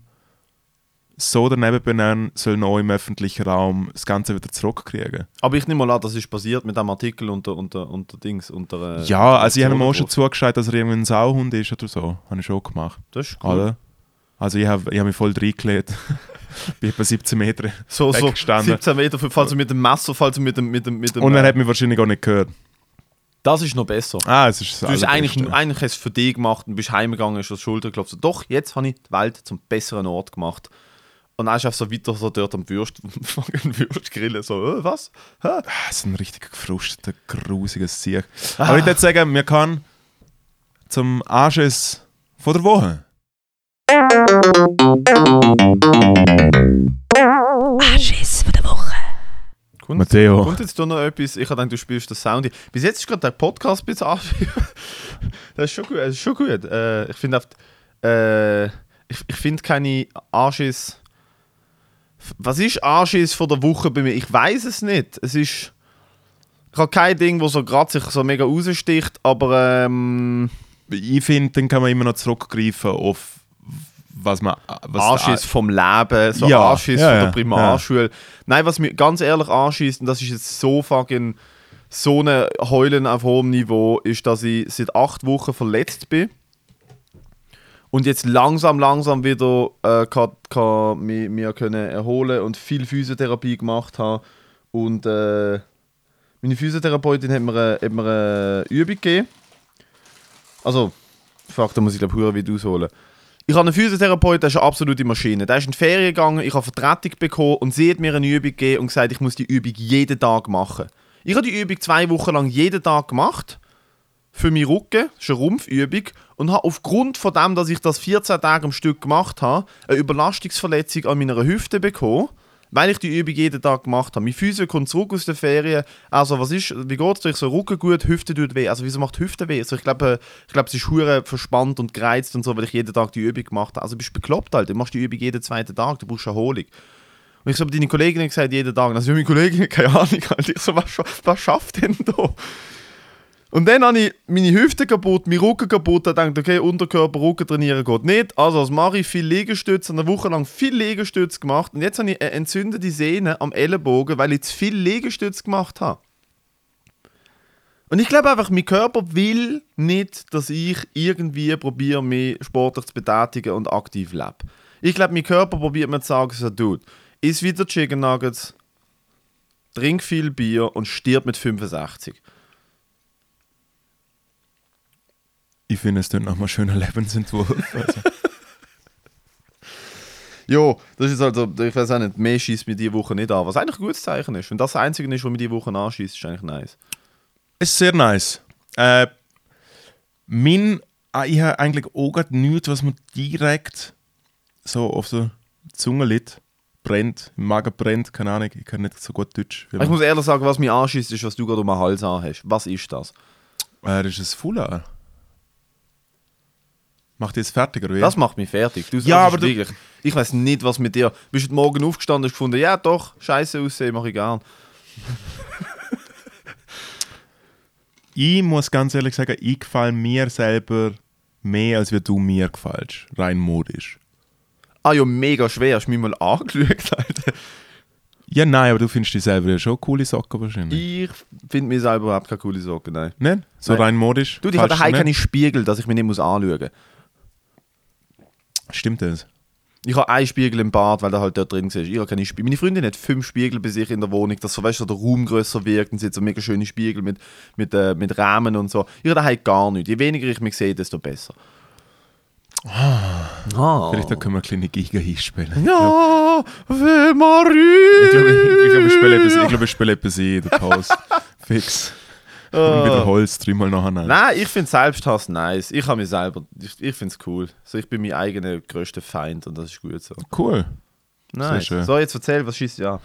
[SPEAKER 3] so daneben benennen, sollen auch im öffentlichen Raum das Ganze wieder zurückkriegen.
[SPEAKER 2] Aber ich nehme mal an, das ist passiert mit dem Artikel unter, unter, unter Dings, unter... äh,
[SPEAKER 3] Ja, also ich habe ihm auch schon zugeschaut, dass er irgendwie ein Sauhund ist oder so. Habe ich schon gemacht.
[SPEAKER 2] Das ist cool.
[SPEAKER 3] Also ich habe ich hab mich voll reingelegt. (laughs) Bin etwa 17 Meter
[SPEAKER 2] So, so
[SPEAKER 3] weggestanden.
[SPEAKER 2] 17 Meter, falls du mit dem Messer, falls du mit dem... Mit dem, mit dem
[SPEAKER 3] Und er
[SPEAKER 2] äh,
[SPEAKER 3] hat mich wahrscheinlich auch nicht gehört.
[SPEAKER 2] das ist noch besser.
[SPEAKER 3] Ah, es ist
[SPEAKER 2] Du hast eigentlich, eigentlich hast es für dich gemacht und bist heimgegangen, hast das Schulter geklopft. Doch, jetzt habe ich die Welt zum besseren Ort gemacht. Und dann ist einfach so weiter so dort am Würst, (laughs) Würst grillen. So, äh, was? Hä?
[SPEAKER 3] Ah, Das ist ein richtig gefrusteter, grusiger Sieg. Aber ich würde sagen, wir können zum Anschiss von der Woche.
[SPEAKER 4] Anschiss von der Woche.
[SPEAKER 2] Kommt,
[SPEAKER 3] Matteo.
[SPEAKER 2] kommt jetzt da noch etwas? Ich gedacht, du spielst das Sound. Bis jetzt ist gerade der Podcast ein bisschen an. (laughs) das ist schon gut. Das ist schon gut. Äh, ich finde oft, äh, ich, ich finde keine Anschiss. Was ist Anschiss von der Woche bei mir? Ich weiß es nicht. Es ist. Ich habe kein Ding, wo so gerade sich so mega raussticht, aber ähm,
[SPEAKER 3] Ich finde, dann kann man immer noch zurückgreifen auf was man. Was
[SPEAKER 2] Anschiss vom Leben, so
[SPEAKER 3] Ja,
[SPEAKER 2] Anschiss
[SPEAKER 3] ja,
[SPEAKER 2] von
[SPEAKER 3] ja,
[SPEAKER 2] der Primarschule. Nein, was mir ganz ehrlich anschießt, und das ist jetzt so fucking so eine Heulen auf hohem Niveau, ist, dass ich seit acht Wochen verletzt bin. Und jetzt langsam, langsam wieder äh, kann, kann mich, mich können erholen und viel Physiotherapie gemacht habe. Und äh, meine Physiotherapeutin hat mir, eine, hat mir eine Übung gegeben. Also, fuck, da muss ich glaube ich wie ausholen. Ich habe einen Physiotherapeut, der ist eine absolute Maschine. Der ist in die Ferien gegangen, ich habe Vertretung bekommen und sie hat mir eine Übung gegeben und gesagt, ich muss die Übung jeden Tag machen. Ich habe die Übung zwei Wochen lang jeden Tag gemacht. Für meinen Rücken, das ist eine Rumpfübung. Und habe aufgrund von dem, dass ich das 14 Tage am Stück gemacht habe, eine Überlastungsverletzung an meiner Hüfte bekommen, weil ich die Übung jeden Tag gemacht habe. Mein Physio kommt zurück aus den Ferien. Also, was ist, wie geht es dir? Ich so, Rücken gut, Hüfte tut weh. Also, wieso macht Hüfte weh? Also, ich glaube, ich glaube, es ist hure verspannt und gereizt und so, weil ich jeden Tag die Übung gemacht habe. Also, bist du bekloppt, halt. Du machst die Übung jeden zweiten Tag, du brauchst Erholung. Und ich so, deine Kollegin hat gesagt, jeden Tag. Also, meine Kollegin hat (laughs) keine Ahnung. Halt. Ich so, was, was schafft denn da? Und dann habe ich meine Hüfte kaputt, mein Rücken kaputt. Dachte ich, okay, Unterkörper, Rücken trainieren geht nicht. Also, was mache ich? Viel Liegestütze, eine Woche lang viel Liegestütze gemacht. Und jetzt habe ich eine entzündete Sehne am Ellenbogen, weil ich zu viel Liegestütze gemacht habe. Und ich glaube einfach, mein Körper will nicht, dass ich irgendwie probiere, mich sportlich zu betätigen und aktiv lebe. Ich glaube, mein Körper probiert mir zu sagen, so, Dude, iss wieder Chicken Nuggets, trink viel Bier und stirb mit 65.
[SPEAKER 3] Ich finde, es tut nochmal schöner (laughs) Lebensentwurf. Also.
[SPEAKER 2] Jo, das ist also, ich weiß auch nicht, mehr schießt mir diese Woche nicht an. Was eigentlich ein gutes Zeichen ist. Wenn das das Einzige ist, was mir diese Woche anschießt, ist eigentlich nice.
[SPEAKER 3] Es ist sehr nice. Äh, Mein, ah, ich habe eigentlich auch nichts, was mir direkt so auf der Zunge liegt. Brennt, im Magen brennt, keine Ahnung, ich kann nicht so gut Deutsch.
[SPEAKER 2] Ich muss ehrlich sagen, was mich anschießt, ist, was du gerade um den Hals an hast. Was ist das?
[SPEAKER 3] Äh, das ist ein Fuller. Macht ihr es fertig, oder wie?
[SPEAKER 2] Das macht mich fertig. Du,
[SPEAKER 3] Ja,
[SPEAKER 2] das
[SPEAKER 3] aber du-
[SPEAKER 2] ich weiß nicht, was mit dir. Bist du Morgen aufgestanden und gefunden, ja doch, scheiße aussehen, mache ich gern. (laughs)
[SPEAKER 3] ich muss ganz ehrlich sagen, ich gefalle mir selber mehr, als wie du mir gefällst. Rein modisch.
[SPEAKER 2] Ah ja, mega schwer. Hast du mich mal angeschaut, Alter? (laughs)
[SPEAKER 3] Ja, nein, aber du findest dich selber ja schon coole Socken wahrscheinlich.
[SPEAKER 2] Ich finde mir selber überhaupt keine coole Socke, nein.
[SPEAKER 3] Nicht? So
[SPEAKER 2] Nein.
[SPEAKER 3] rein modisch?
[SPEAKER 2] Du, ich habe daheim keine Spiegel, dass ich mich nicht muss anschauen muss.
[SPEAKER 3] Stimmt das?
[SPEAKER 2] Ich habe einen Spiegel im Bad, weil der halt dort drin ist. Ich habe keine Spiegel. Meine Freundin hat fünf Spiegel bei sich in der Wohnung, dass so, weißt, so der Raum grösser wirkt und sie hat so mega schöne Spiegel mit, mit, äh, mit Rahmen und so. Ich habe daheim gar nichts. Je weniger ich mich sehe, desto besser. Ah.
[SPEAKER 3] Vielleicht da können wir eine kleine Giga hinspielen.
[SPEAKER 2] Ja, Ave Marie!
[SPEAKER 3] Ich glaube, ich, ich spiele etwas, ich, glaube, ich spiele etwas ein in der Pause. (laughs) Fix. (laughs) Und wieder Holz dreimal nacheinander.
[SPEAKER 2] Nein, ich finde Selbsthass nice. Ich habe mich selber, ich, ich finde es cool. So, ich bin mein eigener größter Feind und das ist gut so.
[SPEAKER 3] Cool.
[SPEAKER 2] Nice. So, jetzt erzähl, was schießt ja?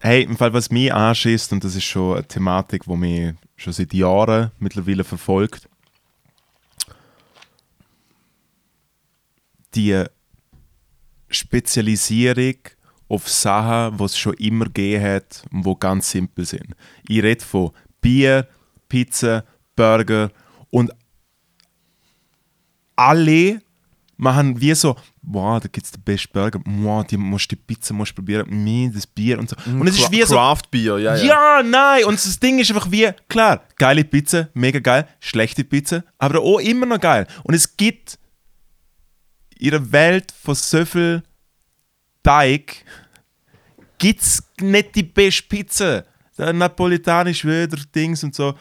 [SPEAKER 3] Hey, im Fall, was mich anschießt, und das ist schon eine Thematik, die mich schon seit Jahren mittlerweile verfolgt, die Spezialisierung auf Sachen, die es schon immer gegeben hat und die ganz simpel sind. Ich rede von Bier, Pizza, Burger und alle machen wie so, wow, da gibt es den besten Burger, wow, die, musst die Pizza musst du probieren, mir das Bier und so. Und es ist wie so,
[SPEAKER 2] Craft Beer, ja, ja.
[SPEAKER 3] ja, nein. Und das Ding ist einfach wie, klar, geile Pizza, mega geil, schlechte Pizza, aber auch immer noch geil. Und es gibt in einer Welt von so viel Teig gibt es nicht die beste Pizza. Der Napolitanisch wieder Dings und so.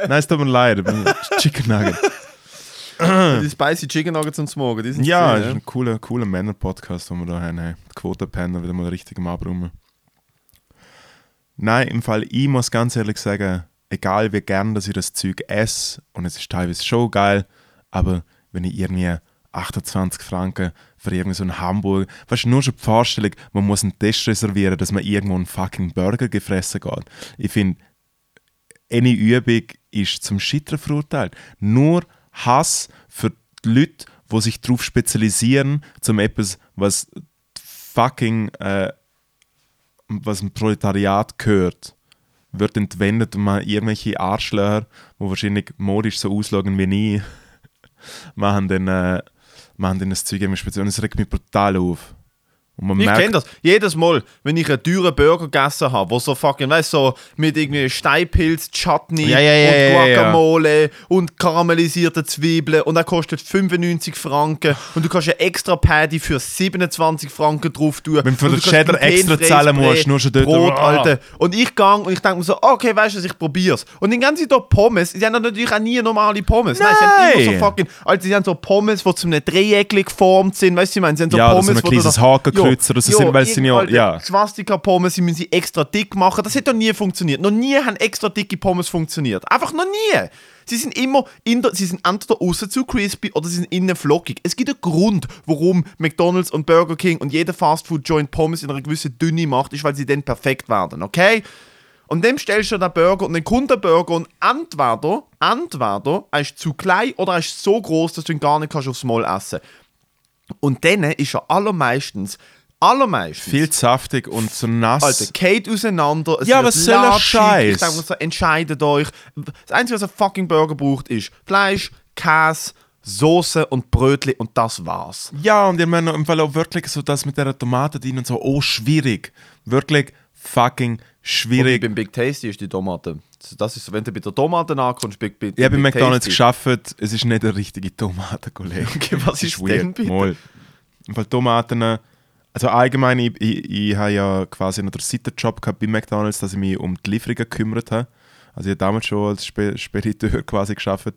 [SPEAKER 3] Nein, es tut mir leid, (laughs) Chicken Nugget.
[SPEAKER 2] Die Spicy Chicken Nuggets zum Morgen, die sind
[SPEAKER 3] Ja, das ist ein cooler, cooler Männer-Podcast, den wir da haben. Hey. Die Quotenpenner wieder mal richtig am Abrummen. Nein, im Fall, ich muss ganz ehrlich sagen, egal wie gern dass ich das Zeug esse, und es ist teilweise schon geil, aber wenn ich irgendwie 28 Franken für irgendwie so einen Hamburger, weißt du, nur schon die Vorstellung, man muss einen Tisch reservieren, dass man irgendwo einen fucking Burger gefressen geht. Ich finde, eine Übung ist zum Scheitern verurteilt. Nur Hass für die Leute, die sich darauf spezialisieren, zum etwas, was fucking äh, was dem Proletariat gehört, wird entwendet und man irgendwelche Arschlöcher, die wahrscheinlich modisch so ausschauen wie ich, (laughs) machen dann, äh, machen dann das Zeug irgendwie speziell. Und es regt mich brutal auf.
[SPEAKER 2] Ich kenne das. Jedes Mal, wenn ich einen teuren Burger gegessen habe, wo so fucking, weißt du, so mit irgendwie Steinpilz, Chutney
[SPEAKER 3] Ja, ja, ja,
[SPEAKER 2] und
[SPEAKER 3] ja, ja, ja.
[SPEAKER 2] Guacamole und karamellisierte Zwiebeln und er kostet 95 Franken und du kannst ein extra Paddy für 27 Franken drauf tun.
[SPEAKER 3] Wenn du für den Cheddar extra zahlen musst, nur schon dort-
[SPEAKER 2] Brot. Alter. Und ich gehe und ich denke mir so, okay, weißt du, ich probier's. Und den ganzen Tag Pommes, sie haben natürlich auch nie normale Pommes. Nein, sie haben immer
[SPEAKER 3] Nein.
[SPEAKER 2] so fucking, also sie haben so Pommes, die zu einem Dreieck geformt sind, weißt du, ich meine, sie haben so
[SPEAKER 3] Ja, so ein kleines
[SPEAKER 2] da-
[SPEAKER 3] Hakenkreuz oder so
[SPEAKER 2] Ja,
[SPEAKER 3] sind, weil sind ja- ja.
[SPEAKER 2] Swastika-Pommes, sie müssen sie extra dick machen. Das hat doch nie funktioniert. Noch nie haben extra dicke Pommes funktioniert. Einfach noch nie. Sie sind immer in der, sie sind entweder außen zu crispy oder sie sind innen flockig. Es gibt einen Grund, warum McDonalds und Burger King und jeder Fastfood-Joint Pommes in einer gewissen Dünne macht, ist, weil sie dann perfekt werden, okay? Und dem stellst du den Burger und den Kundenburger und entweder, entweder er ist zu klein oder er ist so groß, dass du ihn gar nicht kannst aufs Mal essen. Und dann ist er allermeistens, allermeistens
[SPEAKER 3] viel saftig und so nass.
[SPEAKER 2] Alter, geht auseinander. Es
[SPEAKER 3] Ja, was soll der. Scheiß?
[SPEAKER 2] Ich denke so, entscheidet euch. Das Einzige, was ein fucking Burger braucht, ist Fleisch, Käse, Soße und Brötchen und das war's.
[SPEAKER 3] Ja, und ich meine im Fall auch wirklich so das mit der Tomate drin und so, oh, schwierig. Wirklich fucking schwierig.
[SPEAKER 2] beim Big Tasty ist die Tomate. Das ist, wenn du bei der Tomate ankommst, Big, Big,
[SPEAKER 3] Ich habe bei McDonalds geschafft, es ist nicht eine richtige Tomate, Kollege.
[SPEAKER 2] Okay, was ist
[SPEAKER 3] weird.
[SPEAKER 2] denn bitte?
[SPEAKER 3] Mal. Im Fall Tomaten, also allgemein, ich, ich, ich habe ja quasi noch den Seitenjob gehabt bei McDonalds, dass ich mich um die Lieferungen gekümmert habe. Also ich habe damals schon als Spe Spediteur (laughs) quasi geschafft.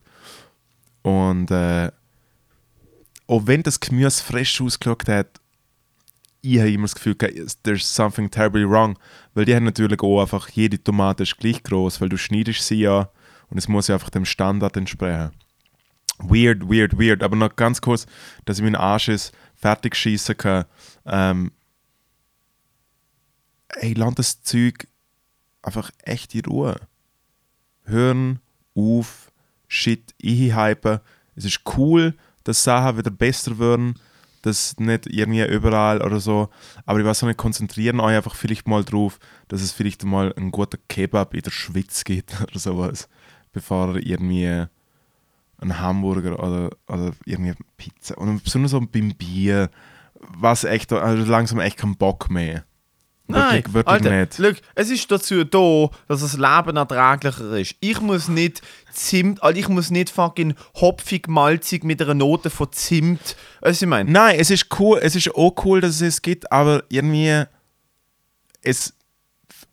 [SPEAKER 3] Und äh, auch wenn das Gemüse frisch ausgeschaut hat, ich habe immer das Gefühl, there's something terribly wrong. Weil die haben natürlich auch einfach, jede Tomate ist gleich groß, weil du schneidest sie ja und es muss ja einfach dem Standard entsprechen. Weird, weird, weird. Aber noch ganz kurz, dass ich meinen Arsch ist fertig schießen kann. Ähm, ey, lass das Zeug einfach echt in Ruhe. Hören auf, Shit einhypen. Es ist cool, dass Sachen wieder besser werden, dass nicht irgendwie überall oder so. Aber ich weiß auch nicht, konzentrieren euch einfach vielleicht mal drauf, dass es vielleicht mal einen guten Kebab in der Schweiz gibt (laughs) oder sowas, bevor ihr irgendwie einen Hamburger oder, oder irgendwie Pizza. Und besonders so beim Bier, was echt, also langsam echt keinen Bock mehr.
[SPEAKER 2] Nein,
[SPEAKER 3] Wirklich, wirklich
[SPEAKER 2] Alter,
[SPEAKER 3] nicht.
[SPEAKER 2] Look, es ist dazu da, dass das Leben erträglicher ist. Ich muss nicht Zimt, Alter, ich muss nicht fucking hopfig, malzig mit einer Note von Zimt. Du, ich meine?
[SPEAKER 3] Nein, es ist cool, es ist auch cool, dass es es gibt, aber irgendwie es,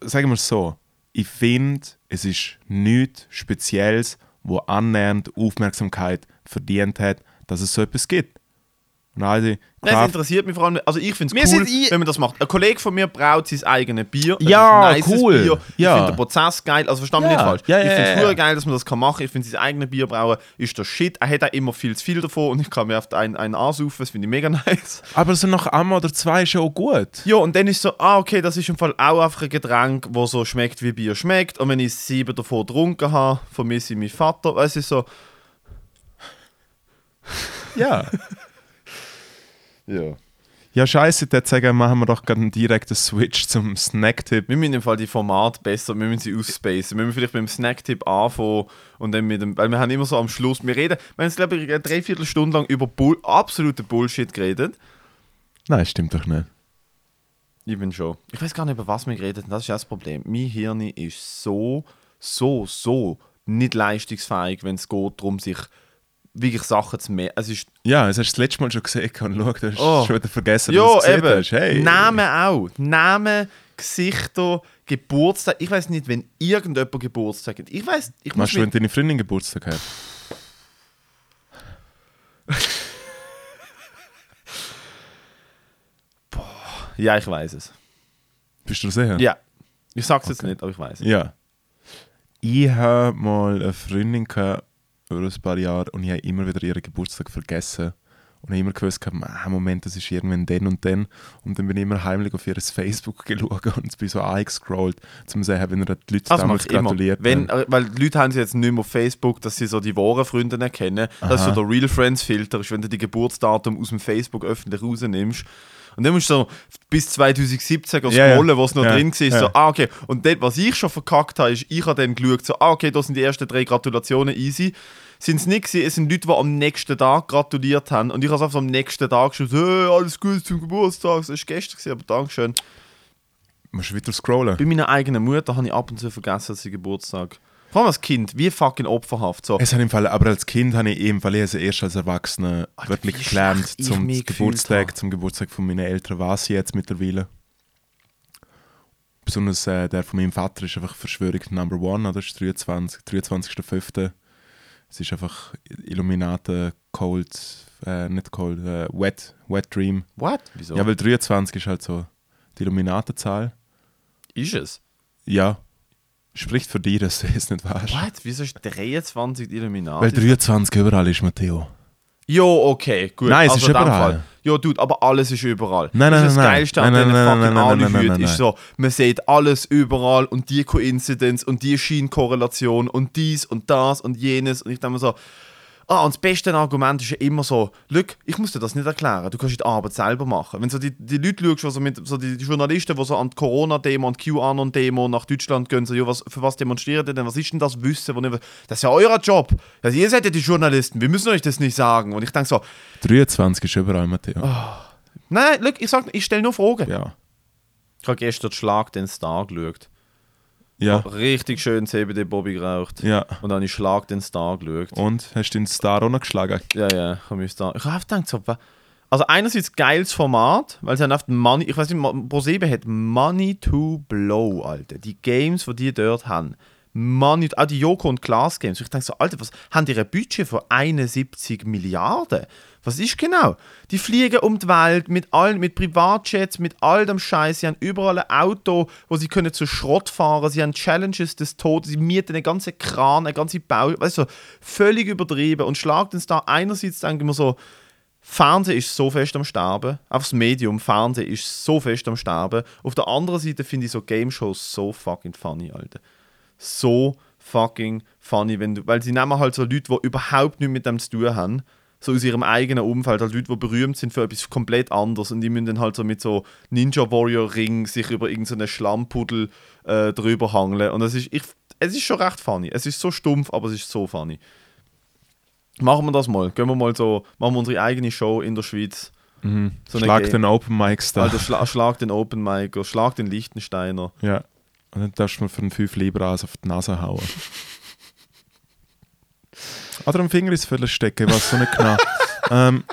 [SPEAKER 3] sagen wir es so, ich finde, es ist nichts Spezielles, wo annähernd Aufmerksamkeit verdient hat, dass es so etwas gibt. Und also,
[SPEAKER 2] Nein, es interessiert mich vor allem. Also ich finde es cool, wenn man das macht. Ein Kollege von mir braut sein eigenes Bier. Es
[SPEAKER 3] Ja,
[SPEAKER 2] ist
[SPEAKER 3] cool.
[SPEAKER 2] Bier. Ich
[SPEAKER 3] Ja.
[SPEAKER 2] finde den Prozess geil. Also mich
[SPEAKER 3] Ja.
[SPEAKER 2] nicht falsch.
[SPEAKER 3] Ja,
[SPEAKER 2] ich finde es
[SPEAKER 3] ja,
[SPEAKER 2] geil, dass man das kann machen. Ich finde sein eigenes Bier brauen ist der Shit. Er hat auch immer viel zu viel davon und ich kann mir oft einen, einen ansaufen. Das finde ich mega (laughs) nice.
[SPEAKER 3] aber so nach einmal oder zwei ist ja auch gut.
[SPEAKER 2] Ja, und dann ist so, ah, okay, das ist im Fall auch einfach ein Getränk, das so schmeckt, wie Bier schmeckt. Und wenn ich sieben davon getrunken habe, vermisse ich meinen Vater. Weißt du, so,
[SPEAKER 3] Ja. (laughs)
[SPEAKER 2] ja.
[SPEAKER 3] ja, scheiße, jetzt sagen, machen wir doch gerade einen direkten Switch zum Snacktipp.
[SPEAKER 2] Wir müssen im Fall die Formate besser, wir müssen sie ausspacen. Wir müssen vielleicht beim Snacktipp anfangen und dann mit dem, weil wir haben immer so am Schluss, wir reden, wir haben jetzt glaube ich eine Dreiviertelstunde lang über Bull, absolute Bullshit geredet.
[SPEAKER 3] Nein, stimmt doch nicht.
[SPEAKER 2] Ich bin schon. Ich weiß gar nicht, über was wir geredet haben, das ist ja das Problem. Mein Hirn ist so, so, so nicht leistungsfähig, wenn es geht darum, sich wirklich Sachen zu merken. Es ist
[SPEAKER 3] Ja, das hast du das letzte Mal schon gesehen und schau, du hast
[SPEAKER 2] Oh.
[SPEAKER 3] schon wieder vergessen,
[SPEAKER 2] Ja,
[SPEAKER 3] dass du es gesehen
[SPEAKER 2] eben.
[SPEAKER 3] hast. Hey.
[SPEAKER 2] Namen auch. Namen, Gesichter, Geburtstag. Ich weiß nicht, wenn irgendjemand Geburtstag hat. Ich weiß, ich muss
[SPEAKER 3] Machst du, wenn deine Freundin Geburtstag hat? (laughs)
[SPEAKER 2] Ja, ich weiß es.
[SPEAKER 3] Bist du sicher?
[SPEAKER 2] Ja. Ich sag's jetzt nicht, aber ich weiß es.
[SPEAKER 3] Ja. Ich habe mal eine Freundin gehabt, über ein paar Jahre und ich habe immer wieder ihren Geburtstag vergessen. Und habe immer gewusst, ah, Moment, das ist irgendwann dann und dann. Und dann bin ich immer heimlich auf ihr Facebook (laughs) geschaut und bin so eingescrollt, um zu sehen, wenn ihr die Leute
[SPEAKER 2] Das
[SPEAKER 3] damals gratuliert
[SPEAKER 2] Wenn, äh, weil die Leute haben sie jetzt nicht mehr auf Facebook, dass sie so die wahren Freunde erkennen. Das ist so der Real Friends Filter, ist, wenn du die Geburtsdatum aus dem Facebook öffentlich rausnimmst. Und dann musst du so bis 2017
[SPEAKER 3] Ja, ja.
[SPEAKER 2] scrollen, wo es noch
[SPEAKER 3] Ja,
[SPEAKER 2] drin war.
[SPEAKER 3] ja.
[SPEAKER 2] So, ah, okay. Und dort, was ich schon verkackt habe, ist, ich habe dann geschaut, so, ah, okay, da sind die ersten drei Gratulationen easy. Sind es nicht gewesen, es sind Leute, die am nächsten Tag gratuliert haben. Und ich habe es einfach am nächsten Tag so, hey, alles Gute zum Geburtstag. Das war gestern, gewesen, aber Dankeschön.
[SPEAKER 3] Musst du wieder scrollen.
[SPEAKER 2] Bei meiner eigenen Mutter habe ich ab und zu vergessen, dass sie Geburtstag. Vor allem als Kind, wie fucking opferhaft. So.
[SPEAKER 3] Es hat im Fall, aber als Kind habe ich eben, weil ich also erst als Erwachsener wirklich
[SPEAKER 2] wie
[SPEAKER 3] gelernt zum Geburtstag, zum Geburtstag von meinen Eltern weiß ich jetzt mittlerweile. Besonders äh, der von meinem Vater ist einfach Verschwörung Number One, oder? Das ist 23, 23.05. Es ist einfach Illuminati Cold, äh, nicht Cold, äh, Wet, Wet Dream.
[SPEAKER 2] What? Wieso?
[SPEAKER 3] Ja, weil 23 ist halt so die Illuminati-Zahl.
[SPEAKER 2] ist es?
[SPEAKER 3] Ja. Spricht für dich, dass du es nicht weißt.
[SPEAKER 2] What? Wieso ist 23 die Illuminati?
[SPEAKER 3] Weil 23 überall ist, Matteo.
[SPEAKER 2] Jo, okay, gut.
[SPEAKER 3] Nein, es
[SPEAKER 2] also
[SPEAKER 3] ist überall.
[SPEAKER 2] Ja, Dude, aber alles ist überall.
[SPEAKER 3] Nein,
[SPEAKER 2] das
[SPEAKER 3] nein,
[SPEAKER 2] ist das
[SPEAKER 3] nein,
[SPEAKER 2] Geilste
[SPEAKER 3] nein,
[SPEAKER 2] an
[SPEAKER 3] nein,
[SPEAKER 2] diesen
[SPEAKER 3] nein,
[SPEAKER 2] fucking
[SPEAKER 3] nein, nein, nein,
[SPEAKER 2] Aluhüten
[SPEAKER 3] nein,
[SPEAKER 2] ist so, man sieht alles überall und die Koinzidenz und die Scheinkorrelation und dies und das und jenes und ich denke mir so, ah, und das beste Argument ist ja immer so, ich muss dir das nicht erklären, du kannst die Arbeit selber machen. Wenn so die, die Leute schaust, also mit, so die, die Journalisten, die so an die Corona-Demo, an die QAnon-Demo nach Deutschland gehen, so, ja, was, für was demonstriert ihr denn, was ist denn das Wissen? Wo nicht, das ist ja euer Job. Also ihr seid ja die Journalisten, wir müssen euch das nicht sagen. Und ich denke so,
[SPEAKER 3] 23 ist überall, Matteo.
[SPEAKER 2] Nein, look, ich sag, ich stelle nur Fragen.
[SPEAKER 3] Ja.
[SPEAKER 2] Ich habe gestern den Schlag den Star geschaut.
[SPEAKER 3] Ja.
[SPEAKER 2] Richtig schön CBD Bobby geraucht.
[SPEAKER 3] Ja.
[SPEAKER 2] Und dann habe ich Schlag den Star geschaut.
[SPEAKER 3] Und hast du den Star auch noch geschlagen?
[SPEAKER 2] Ja, ja, ich habe mich da. Ich habe gedacht, so, also einerseits geiles Format, weil sie haben oft Money, ich weiß nicht, ProSieben hat Money to Blow, Alter. Die Games, die die dort haben. Money, auch die Joko und Klaas Games. Ich denke so, Alter, was haben die ein Budget von 71 Milliarden? Was ist genau? Die fliegen um die Welt mit allen, mit Privatjets, mit all dem Scheiß. Sie haben überall ein Auto, wo sie können zu Schrott fahren. Sie haben Challenges des Todes. Sie mieten einen ganzen Kran, eine ganze Bau, weißt du, völlig übertrieben. Und schlagt uns da einerseits denke ich mir so, Fernsehen ist so fest am Sterben. Das Medium Fernsehen ist so fest am Sterben. Auf der anderen Seite finde ich so Game Shows so fucking funny, Alter. So fucking funny, wenn du, weil sie nehmen halt so Leute, die überhaupt nichts mit dem zu tun haben, so aus ihrem eigenen Umfeld, halt Leute, die berühmt sind für etwas komplett anderes und die müssen dann halt so mit so Ninja Warrior Ring sich über irgendeinen Schlammpudel äh, drüber hangeln und das ist, ich, es ist schon recht funny. Es ist so stumpf, aber es ist so funny. Machen wir das mal. Gehen wir mal so, machen wir unsere eigene Show in der Schweiz. So
[SPEAKER 3] Mhm. Schlag
[SPEAKER 2] Game-
[SPEAKER 3] den Open Mics da.
[SPEAKER 2] Alter, schla schlag den Open Mic, schlag den Lichtensteiner.
[SPEAKER 3] Ja. Und dann darfst du mir für einen 5 Libras auf die Nase hauen. (laughs) Oder am Finger ins Viertel stecken, was so nicht genau. (laughs) ähm,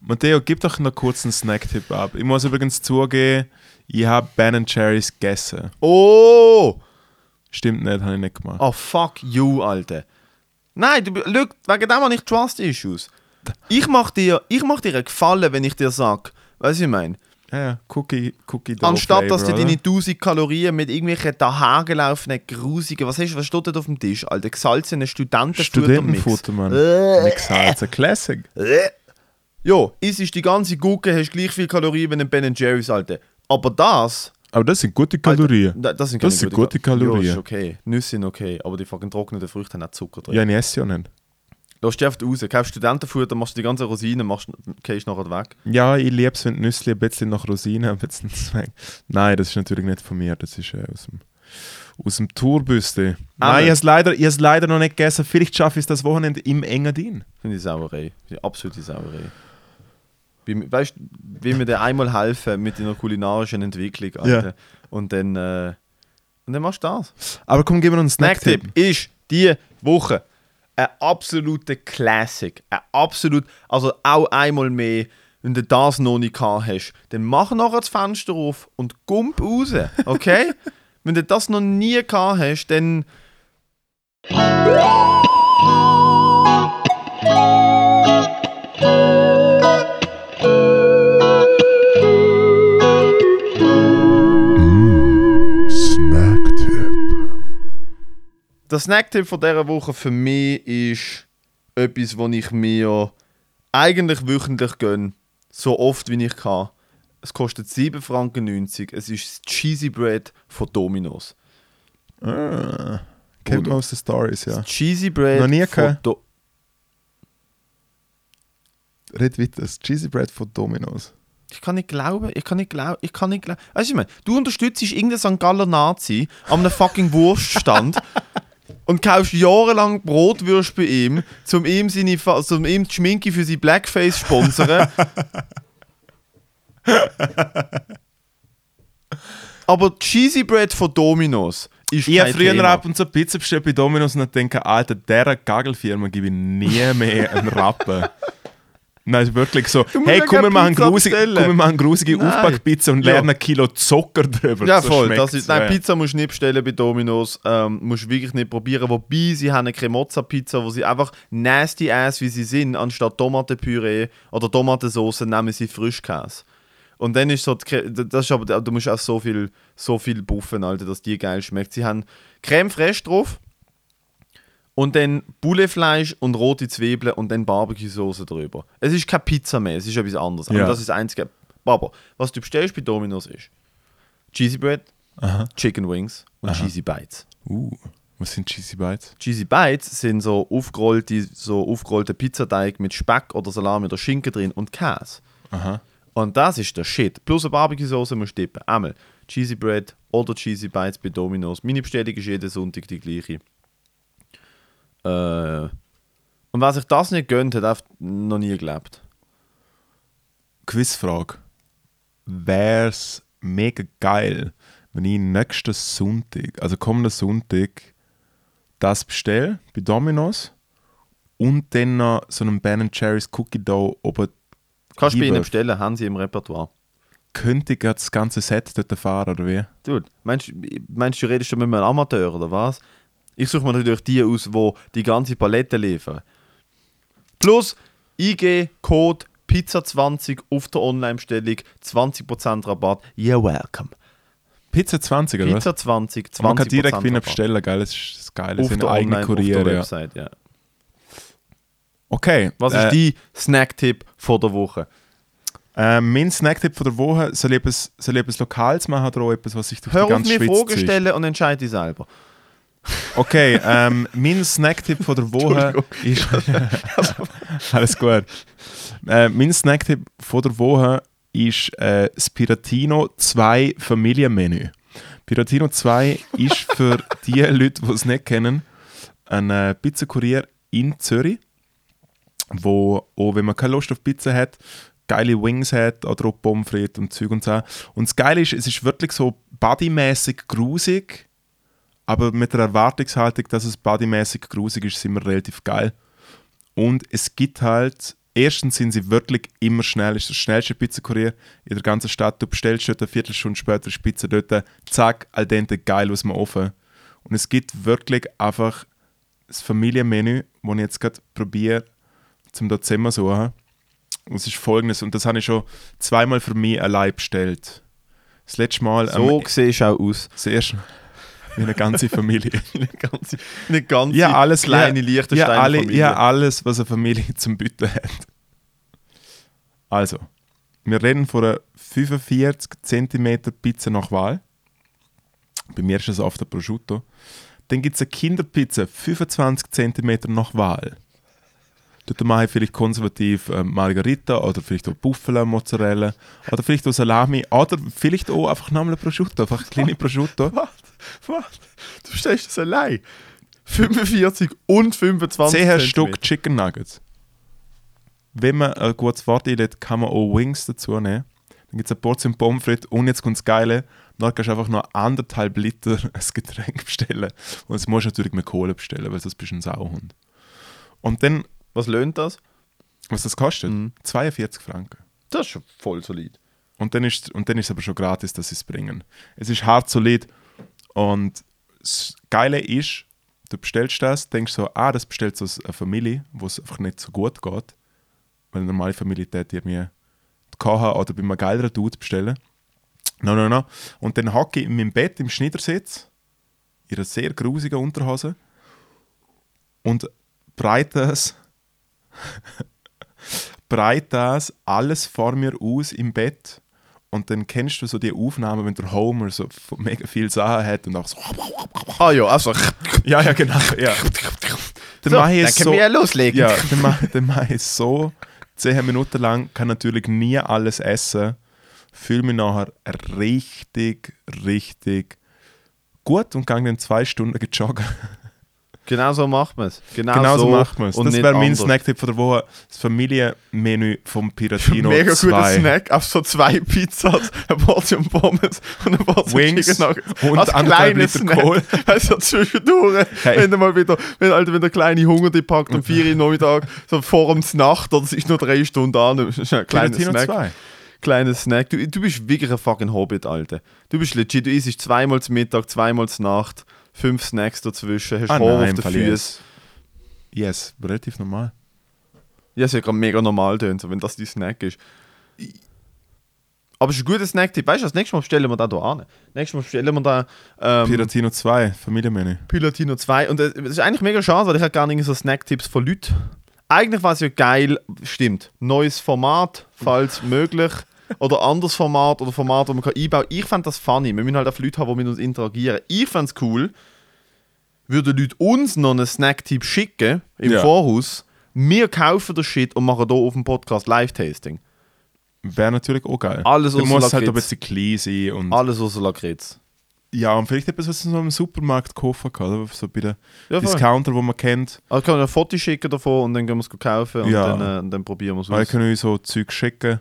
[SPEAKER 3] Matteo, gib doch noch kurz einen Snack-Tipp ab. Ich muss übrigens zugeben, ich habe Ben Jerry's gegessen.
[SPEAKER 2] Oh!
[SPEAKER 3] Stimmt nicht, habe ich nicht gemacht.
[SPEAKER 2] Oh, fuck you, Alter. Nein, du, look, wegen dem habe ich Trust Issues. Ich mach dir, ich mach dir einen Gefallen, wenn ich dir sag, weißt du, ich meine,
[SPEAKER 3] Ja, Cookie, Cookie Dough
[SPEAKER 2] anstatt dass du
[SPEAKER 3] Flavor,
[SPEAKER 2] deine
[SPEAKER 3] oder?
[SPEAKER 2] 1000 Kalorien mit irgendwelchen dahingelaufenen, grusigen, was hast du, was steht da auf dem Tisch, Alter, gesalzene Studentenfuttermix.
[SPEAKER 3] Studentenfutter, Mann.
[SPEAKER 2] Äh.
[SPEAKER 3] Salz, Classic.
[SPEAKER 2] Jo, isst die ganze Gurke, hast gleich viel Kalorien wie ein Ben Jerry's, Alter. Aber das,
[SPEAKER 3] Aber das sind gute Kalorien.
[SPEAKER 2] da- das sind,
[SPEAKER 3] Das sind gute Kalorien.
[SPEAKER 2] Ja, ist okay. Nüsse sind okay, aber die fucking trockenen Früchte haben auch Zucker drin.
[SPEAKER 3] Ja, ich esse ja nicht.
[SPEAKER 2] Lass dich einfach raus, kaufst Studentenfutter, machst die ganze Rosinen, machst, gehst nachher weg.
[SPEAKER 3] Ja, ich liebe es, wenn die Nüsse ein bisschen nach Rosinen, ein bisschen Zweig. Nein, das ist natürlich nicht von mir, das ist äh, aus dem, aus dem Tourbüste.
[SPEAKER 2] Aber-
[SPEAKER 3] Nein, ich habe es leider, ich leider noch nicht gegessen. Vielleicht schaffe ich es das Wochenende im Engadin.
[SPEAKER 2] Finde ich Sauerei. Die absolute Sauerei. Wie, weißt du, wie wir dir einmal helfen mit deiner kulinarischen Entwicklung, Alter.
[SPEAKER 3] Ja.
[SPEAKER 2] Und dann, äh, und dann machst du das.
[SPEAKER 3] Aber komm, gib mir noch einen Snack-Tipp.
[SPEAKER 2] Snacktipp ist die Woche ein absoluter Classic. Ein absolut, also auch einmal mehr, wenn du das noch nicht gehabt hast, dann mach nachher das Fenster auf und gump raus, okay? (laughs) wenn du das noch nie gehabt hast, dann (laughs) Der Snacktipp von dieser Woche für mich ist etwas, was ich mir eigentlich wöchentlich gönne. So oft wie ich kann. Es kostet 7,90 Franken. Es ist das Cheesy Bread von Domino's.
[SPEAKER 3] Ah, kennt man aus den Stories, ja.
[SPEAKER 2] Das Cheesy Bread
[SPEAKER 3] Noch nie
[SPEAKER 2] von
[SPEAKER 3] gehabt?
[SPEAKER 2] Do
[SPEAKER 3] Red weiter. Das Cheesy Bread von Domino's.
[SPEAKER 2] Ich kann nicht glauben, ich kann nicht glauben, ich kann nicht glauben. Weißt du, ich meine, du unterstützt irgendeinen St. Galler Nazi an einem fucking Wurststand (laughs) und kaufst jahrelang Brotwürste bei ihm, um ihm, seine, um ihm die Schminke für sein Blackface zu sponsern. (laughs) Aber Cheesy Bread von Domino's ist
[SPEAKER 3] Ich habe
[SPEAKER 2] kein
[SPEAKER 3] früher
[SPEAKER 2] Thema.
[SPEAKER 3] ab und zu Pizza bestellt bei Domino's und denke, Alter, dieser Gagelfirma gebe ich nie mehr einen Rappen. (laughs) Nein, ist wirklich so. Hey,
[SPEAKER 2] ja
[SPEAKER 3] komm, wir machen
[SPEAKER 2] bestellen.
[SPEAKER 3] komm, wir machen grusige
[SPEAKER 2] Nein.
[SPEAKER 3] Aufbackpizza und
[SPEAKER 2] Ja.
[SPEAKER 3] lernen ein Kilo Zucker drüber.
[SPEAKER 2] Ja,
[SPEAKER 3] So
[SPEAKER 2] voll.
[SPEAKER 3] schmeckt's,
[SPEAKER 2] Das ist, nein,
[SPEAKER 3] ja.
[SPEAKER 2] Pizza musst du nicht bestellen bei Domino's. Ähm, musst du wirklich nicht probieren. Wobei, sie haben eine Cremozza-Pizza, wo sie einfach nasty ass wie sie sind, anstatt Tomatenpüree oder Tomatensauce, nehmen sie Frischkäse. Und dann ist so, die, das ist aber, du musst auch so viel, so viel buffen, Alter, dass die geil schmeckt. Sie haben Creme fraiche drauf und dann Boulefleisch und rote Zwiebeln und dann Barbecue-Soße drüber. Es ist keine Pizza mehr, es ist etwas anderes. Aber
[SPEAKER 3] Ja.
[SPEAKER 2] das ist das Einzige. Aber was du bestellst bei Domino's ist Cheesy Bread,
[SPEAKER 3] Aha.
[SPEAKER 2] Chicken Wings und Cheesy Bites.
[SPEAKER 3] Uh, was sind Cheesy Bites?
[SPEAKER 2] Cheesy Bites sind so aufgerollte, so aufgerollte Pizzateig mit Speck oder Salami oder Schinken drin und Käse.
[SPEAKER 3] Aha.
[SPEAKER 2] Und das ist der Shit. Plus eine Barbecue-Soße musst du dippen. Einmal Cheesy Bread oder Cheesy Bites bei Domino's. Meine Bestellung ist jeden Sonntag die gleiche. Äh, und wer sich das nicht gönnt, hat einfach noch nie gelebt.
[SPEAKER 3] Quizfrage. Wär's mega geil, wenn ich nächsten Sonntag, also kommenden Sonntag, das bestelle bei Domino's und dann noch so einen Ben Jerry's Cookie Dough oben
[SPEAKER 2] Kannst du bei ihnen bestellen, haben sie im Repertoire.
[SPEAKER 3] könnte ich das ganze Set dort fahren, oder wie?
[SPEAKER 2] Dude, meinst, du- meinst du, du redest schon mit einem Amateur oder was? Ich suche mir natürlich die aus, die die ganze Palette liefern. Plus IG, Code Pizza20 auf der Online-Bestellung, 20% Rabatt. You're welcome.
[SPEAKER 3] Pizza 20, oder?
[SPEAKER 2] Pizza 20, 20%
[SPEAKER 3] Man kann direkt wie eine
[SPEAKER 2] Rabatt.
[SPEAKER 3] bestellen, geil, das ist das Geile.
[SPEAKER 2] Auf
[SPEAKER 3] sind
[SPEAKER 2] der
[SPEAKER 3] eigene
[SPEAKER 2] Online, auf
[SPEAKER 3] Kurier,
[SPEAKER 2] der
[SPEAKER 3] ja.
[SPEAKER 2] Website, ja.
[SPEAKER 3] Okay.
[SPEAKER 2] Was
[SPEAKER 3] äh,
[SPEAKER 2] ist dein Snack-Tipp von der Woche?
[SPEAKER 3] Äh, mein Snacktipp von der Woche, soll ich etwas, soll ich etwas Lokales machen oder auch etwas, was sich durch
[SPEAKER 2] Hör
[SPEAKER 3] die
[SPEAKER 2] auf,
[SPEAKER 3] ganze
[SPEAKER 2] mir
[SPEAKER 3] Schweiz
[SPEAKER 2] Fragen stellen und entscheide selber.
[SPEAKER 3] Okay, ähm, mein Snacktipp von der Woche ist. (laughs) Alles gut. Äh, mein Snacktipp von der Woche ist äh, das Piratino 2 Familienmenü. Piratino 2 ist für (laughs) die Leute, die es nicht kennen, ein äh, Pizzakurier in Zürich, wo auch, wenn man keine Lust auf Pizza hat, geile Wings hat oder auch Pommes frites und Zeug und so. Und das Geile ist, es ist wirklich so bodymäßig grusig, aber mit der Erwartungshaltung, dass es bodymäßig grusig ist, sind wir relativ geil. Und es gibt halt, erstens sind sie wirklich immer schnell, ist der schnellste Pizzakurier in der ganzen Stadt. Du bestellst dort eine Viertelstunde später die Pizza dort, zack, al dente, geil aus dem Ofen. Und es gibt wirklich einfach das Familienmenü, das ich jetzt gerade probiere, zum dort zusammensuchen. Und es ist folgendes, und das habe ich schon zweimal für mich allein bestellt. Das letzte Mal,
[SPEAKER 2] So
[SPEAKER 3] ähm,
[SPEAKER 2] siehst du auch aus.
[SPEAKER 3] das erste wie eine ganze Familie. (laughs)
[SPEAKER 2] Eine ganze, eine ganze
[SPEAKER 3] Ja, alles
[SPEAKER 2] kleine
[SPEAKER 3] ja,
[SPEAKER 2] Liechtensteiner
[SPEAKER 3] ja, alle,
[SPEAKER 2] Familie.
[SPEAKER 3] ja, alles, was eine Familie (laughs) zum Bieten hat. Also, wir reden von einer 45 cm Pizza nach Wahl. Bei mir ist es auf der Prosciutto. Dann gibt es eine Kinderpizza 25 cm nach Wahl. Dort mache ich vielleicht konservativ äh, Margarita oder vielleicht auch Buffalo Mozzarella oder vielleicht auch Salami oder vielleicht auch einfach nochmal Prosciutto, einfach eine (laughs) kleine Prosciutto.
[SPEAKER 2] Was? Was? Du stellst das allein? 45 und 25
[SPEAKER 3] 10
[SPEAKER 2] Zentimeter.
[SPEAKER 3] Stück Chicken Nuggets. Wenn man ein gutes Wort einlädt, kann man auch Wings dazu nehmen. Dann gibt es eine Portion Pommes frites und jetzt kommt das Geile. Dann kannst du einfach noch anderthalb Liter (laughs) ein Getränk bestellen. Und das musst du natürlich mit Kohle bestellen, weil sonst bist du ein Sauhund. Und dann,
[SPEAKER 2] Was löhnt das?
[SPEAKER 3] was das kostet?
[SPEAKER 2] Mhm.
[SPEAKER 3] 42 Franken.
[SPEAKER 2] Das ist schon voll solid.
[SPEAKER 3] Und dann ist und dann ist es aber schon gratis, dass sie es bringen. Es ist hart solid und das Geile ist, du bestellst das, denkst so, ah, das bestellt so eine Familie, wo es einfach nicht so gut geht, weil eine normale Familie die irgendwie kochen oder bei einem geileren Dude bestellen. No, no, no. Und dann hocke ich in meinem Bett im Schneidersitz, in einer sehr grusigen Unterhose und breite das (laughs) breite das alles vor mir aus im Bett und dann kennst du so die Aufnahmen, wenn der Homer so mega viel Sachen hat und auch so
[SPEAKER 2] Ah ja, also.
[SPEAKER 3] ja ja genau ja (laughs) dann
[SPEAKER 2] So,
[SPEAKER 3] mache ich
[SPEAKER 2] dann können
[SPEAKER 3] so
[SPEAKER 2] wir ja loslegen.
[SPEAKER 3] ja dann mache, dann mache ich es so zehn Minuten lang kann natürlich nie alles essen fühle mich nachher richtig richtig gut und gehe dann zwei Stunden joggen
[SPEAKER 2] Genau so macht man es. Genau,
[SPEAKER 3] genau so
[SPEAKER 2] so
[SPEAKER 3] macht man es
[SPEAKER 2] und
[SPEAKER 3] das wäre mein. Snacktipp von der Woche das Familienmenü vom Piratino
[SPEAKER 2] Mega
[SPEAKER 3] 2
[SPEAKER 2] guter Snack. Auf so zwei Pizzas, eine Portion Pommes und eine Portion
[SPEAKER 3] Wings
[SPEAKER 2] Chicken Nuggets.
[SPEAKER 3] und
[SPEAKER 2] Als kleines
[SPEAKER 3] Liter
[SPEAKER 2] Snack.
[SPEAKER 3] Kohl.
[SPEAKER 2] Also zwischendurch,
[SPEAKER 3] Hey.
[SPEAKER 2] wenn du mal wieder, wenn, Alter, wenn der kleine Hunger dich packt um 4 Uhr Nachmittag, so vor dem Nacht, oder es ist nur drei Stunden an, das ist ein kleiner Snack.
[SPEAKER 3] 2
[SPEAKER 2] Kleiner Snack. Du, du bist wirklich ein fucking Hobbit, Alter. Du bist legit, du isst zweimal zum Mittag, zweimal zur Nacht, fünf Snacks dazwischen, hast
[SPEAKER 3] Ah,
[SPEAKER 2] Haar
[SPEAKER 3] nein,
[SPEAKER 2] auf den
[SPEAKER 3] Fall
[SPEAKER 2] Füßen.
[SPEAKER 3] yes. Yes, relativ normal.
[SPEAKER 2] Ja, es wird gerade mega normal tönt, so, wenn das dein Snack ist. Aber es ist ein guter Snack-Tipp. Weißt du, das nächste Mal bestellen wir da hier an. Nächstes Mal bestellen wir da ähm,
[SPEAKER 3] Piratino 2, Familienmenü.
[SPEAKER 2] Pilatino 2. Und äh, es ist eigentlich mega schade, weil ich habe gar nicht so Snack-Tipps von Leuten. Eigentlich war es ja geil, stimmt. Neues Format, falls möglich. Oder anderes Format oder Format, wo man kann einbauen kann. Ich fand das funny. Wir müssen halt auf Leute haben, die mit uns interagieren. Ich fand es cool, würden Leute uns noch einen Snack-Tipp schicken im
[SPEAKER 3] Ja.
[SPEAKER 2] Voraus. Wir kaufen den Shit und machen hier auf dem Podcast Live-Tasting.
[SPEAKER 3] Wäre natürlich auch geil.
[SPEAKER 2] Alles
[SPEAKER 3] Du
[SPEAKER 2] außer
[SPEAKER 3] musst halt ein bisschen klein sein. Und,
[SPEAKER 2] Alles außer Lakritz.
[SPEAKER 3] ja, und vielleicht etwas, was man so im Supermarkt kaufen kann. Oder? So bei den
[SPEAKER 2] Ja.
[SPEAKER 3] Discounter, wo man kennt.
[SPEAKER 2] Also kann man ein Foto schicken davon und dann gehen wir es kaufen und
[SPEAKER 3] Ja.
[SPEAKER 2] dann, äh, und dann probieren wir es aus.
[SPEAKER 3] können uns so Zeug schicken.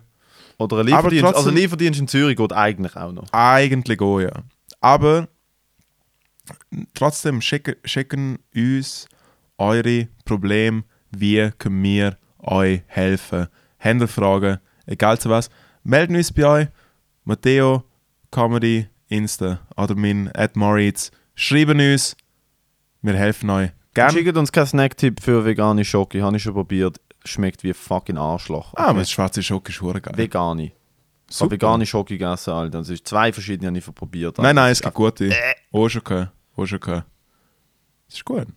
[SPEAKER 2] Oder ein
[SPEAKER 3] Aber
[SPEAKER 2] Lieferdienst.
[SPEAKER 3] trotzdem-
[SPEAKER 2] also ein Lieferdienst in Zürich geht eigentlich auch noch.
[SPEAKER 3] Eigentlich auch, ja. Aber trotzdem schicken, schicken uns eure Probleme. Wie können wir euch helfen? Habt ihr Fragen? Egal zu was. Melden uns bei euch. Matteo, Comedy, Insta oder mein Ed Moritz. Schreiben uns. Wir helfen euch. Gerne.
[SPEAKER 2] Schickt uns keinen Snacktipp für vegane Schoki. Habe ich schon probiert. Schmeckt wie fucking Arschloch.
[SPEAKER 3] Ah, aber das schwarze Schoki ist geil.
[SPEAKER 2] Vegane. Ich habe vegane Schoki gegessen, Alter. Ist zwei verschiedene, habe ich probiert.
[SPEAKER 3] Nein, nein, es gibt
[SPEAKER 2] Äh.
[SPEAKER 3] gute. Auch schon gehört. Auch schon gehört. Das ist gut.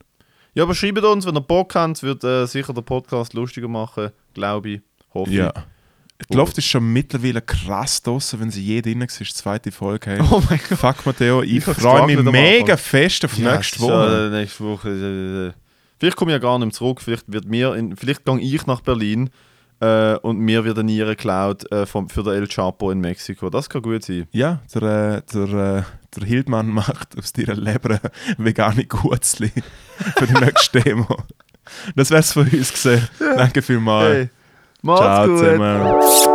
[SPEAKER 2] Ja, aber schreibt uns, wenn ihr Bock habt. Wird äh, sicher den Podcast lustiger machen, glaube ich. Hoffe ich.
[SPEAKER 3] Ja. Die Luft ist schon mittlerweile krass draussen, wenn sie je drin war, zweite Folge haben.
[SPEAKER 2] Oh mein Gott.
[SPEAKER 3] Fuck Matteo, ich
[SPEAKER 2] Ich
[SPEAKER 3] freue mich mega fest auf
[SPEAKER 2] Ja,
[SPEAKER 3] nächste
[SPEAKER 2] ist,
[SPEAKER 3] Woche.
[SPEAKER 2] äh, nächste Woche. Vielleicht komme ich ja gar nicht mehr zurück. Vielleicht wird mir, in, vielleicht gehe ich nach Berlin äh, und mir wird eine Niere geklaut äh, vom, für den El Chapo in Mexiko. Das kann gut sein.
[SPEAKER 3] Ja, der, äh, der, äh, der Hildmann (laughs) macht aus deiner Leber vegane Gutzli (laughs) für die nächste Demo. Das wär's von uns gesehen. Danke vielmals.
[SPEAKER 2] Hey, macht's
[SPEAKER 3] Ciao
[SPEAKER 2] gut.
[SPEAKER 3] zusammen.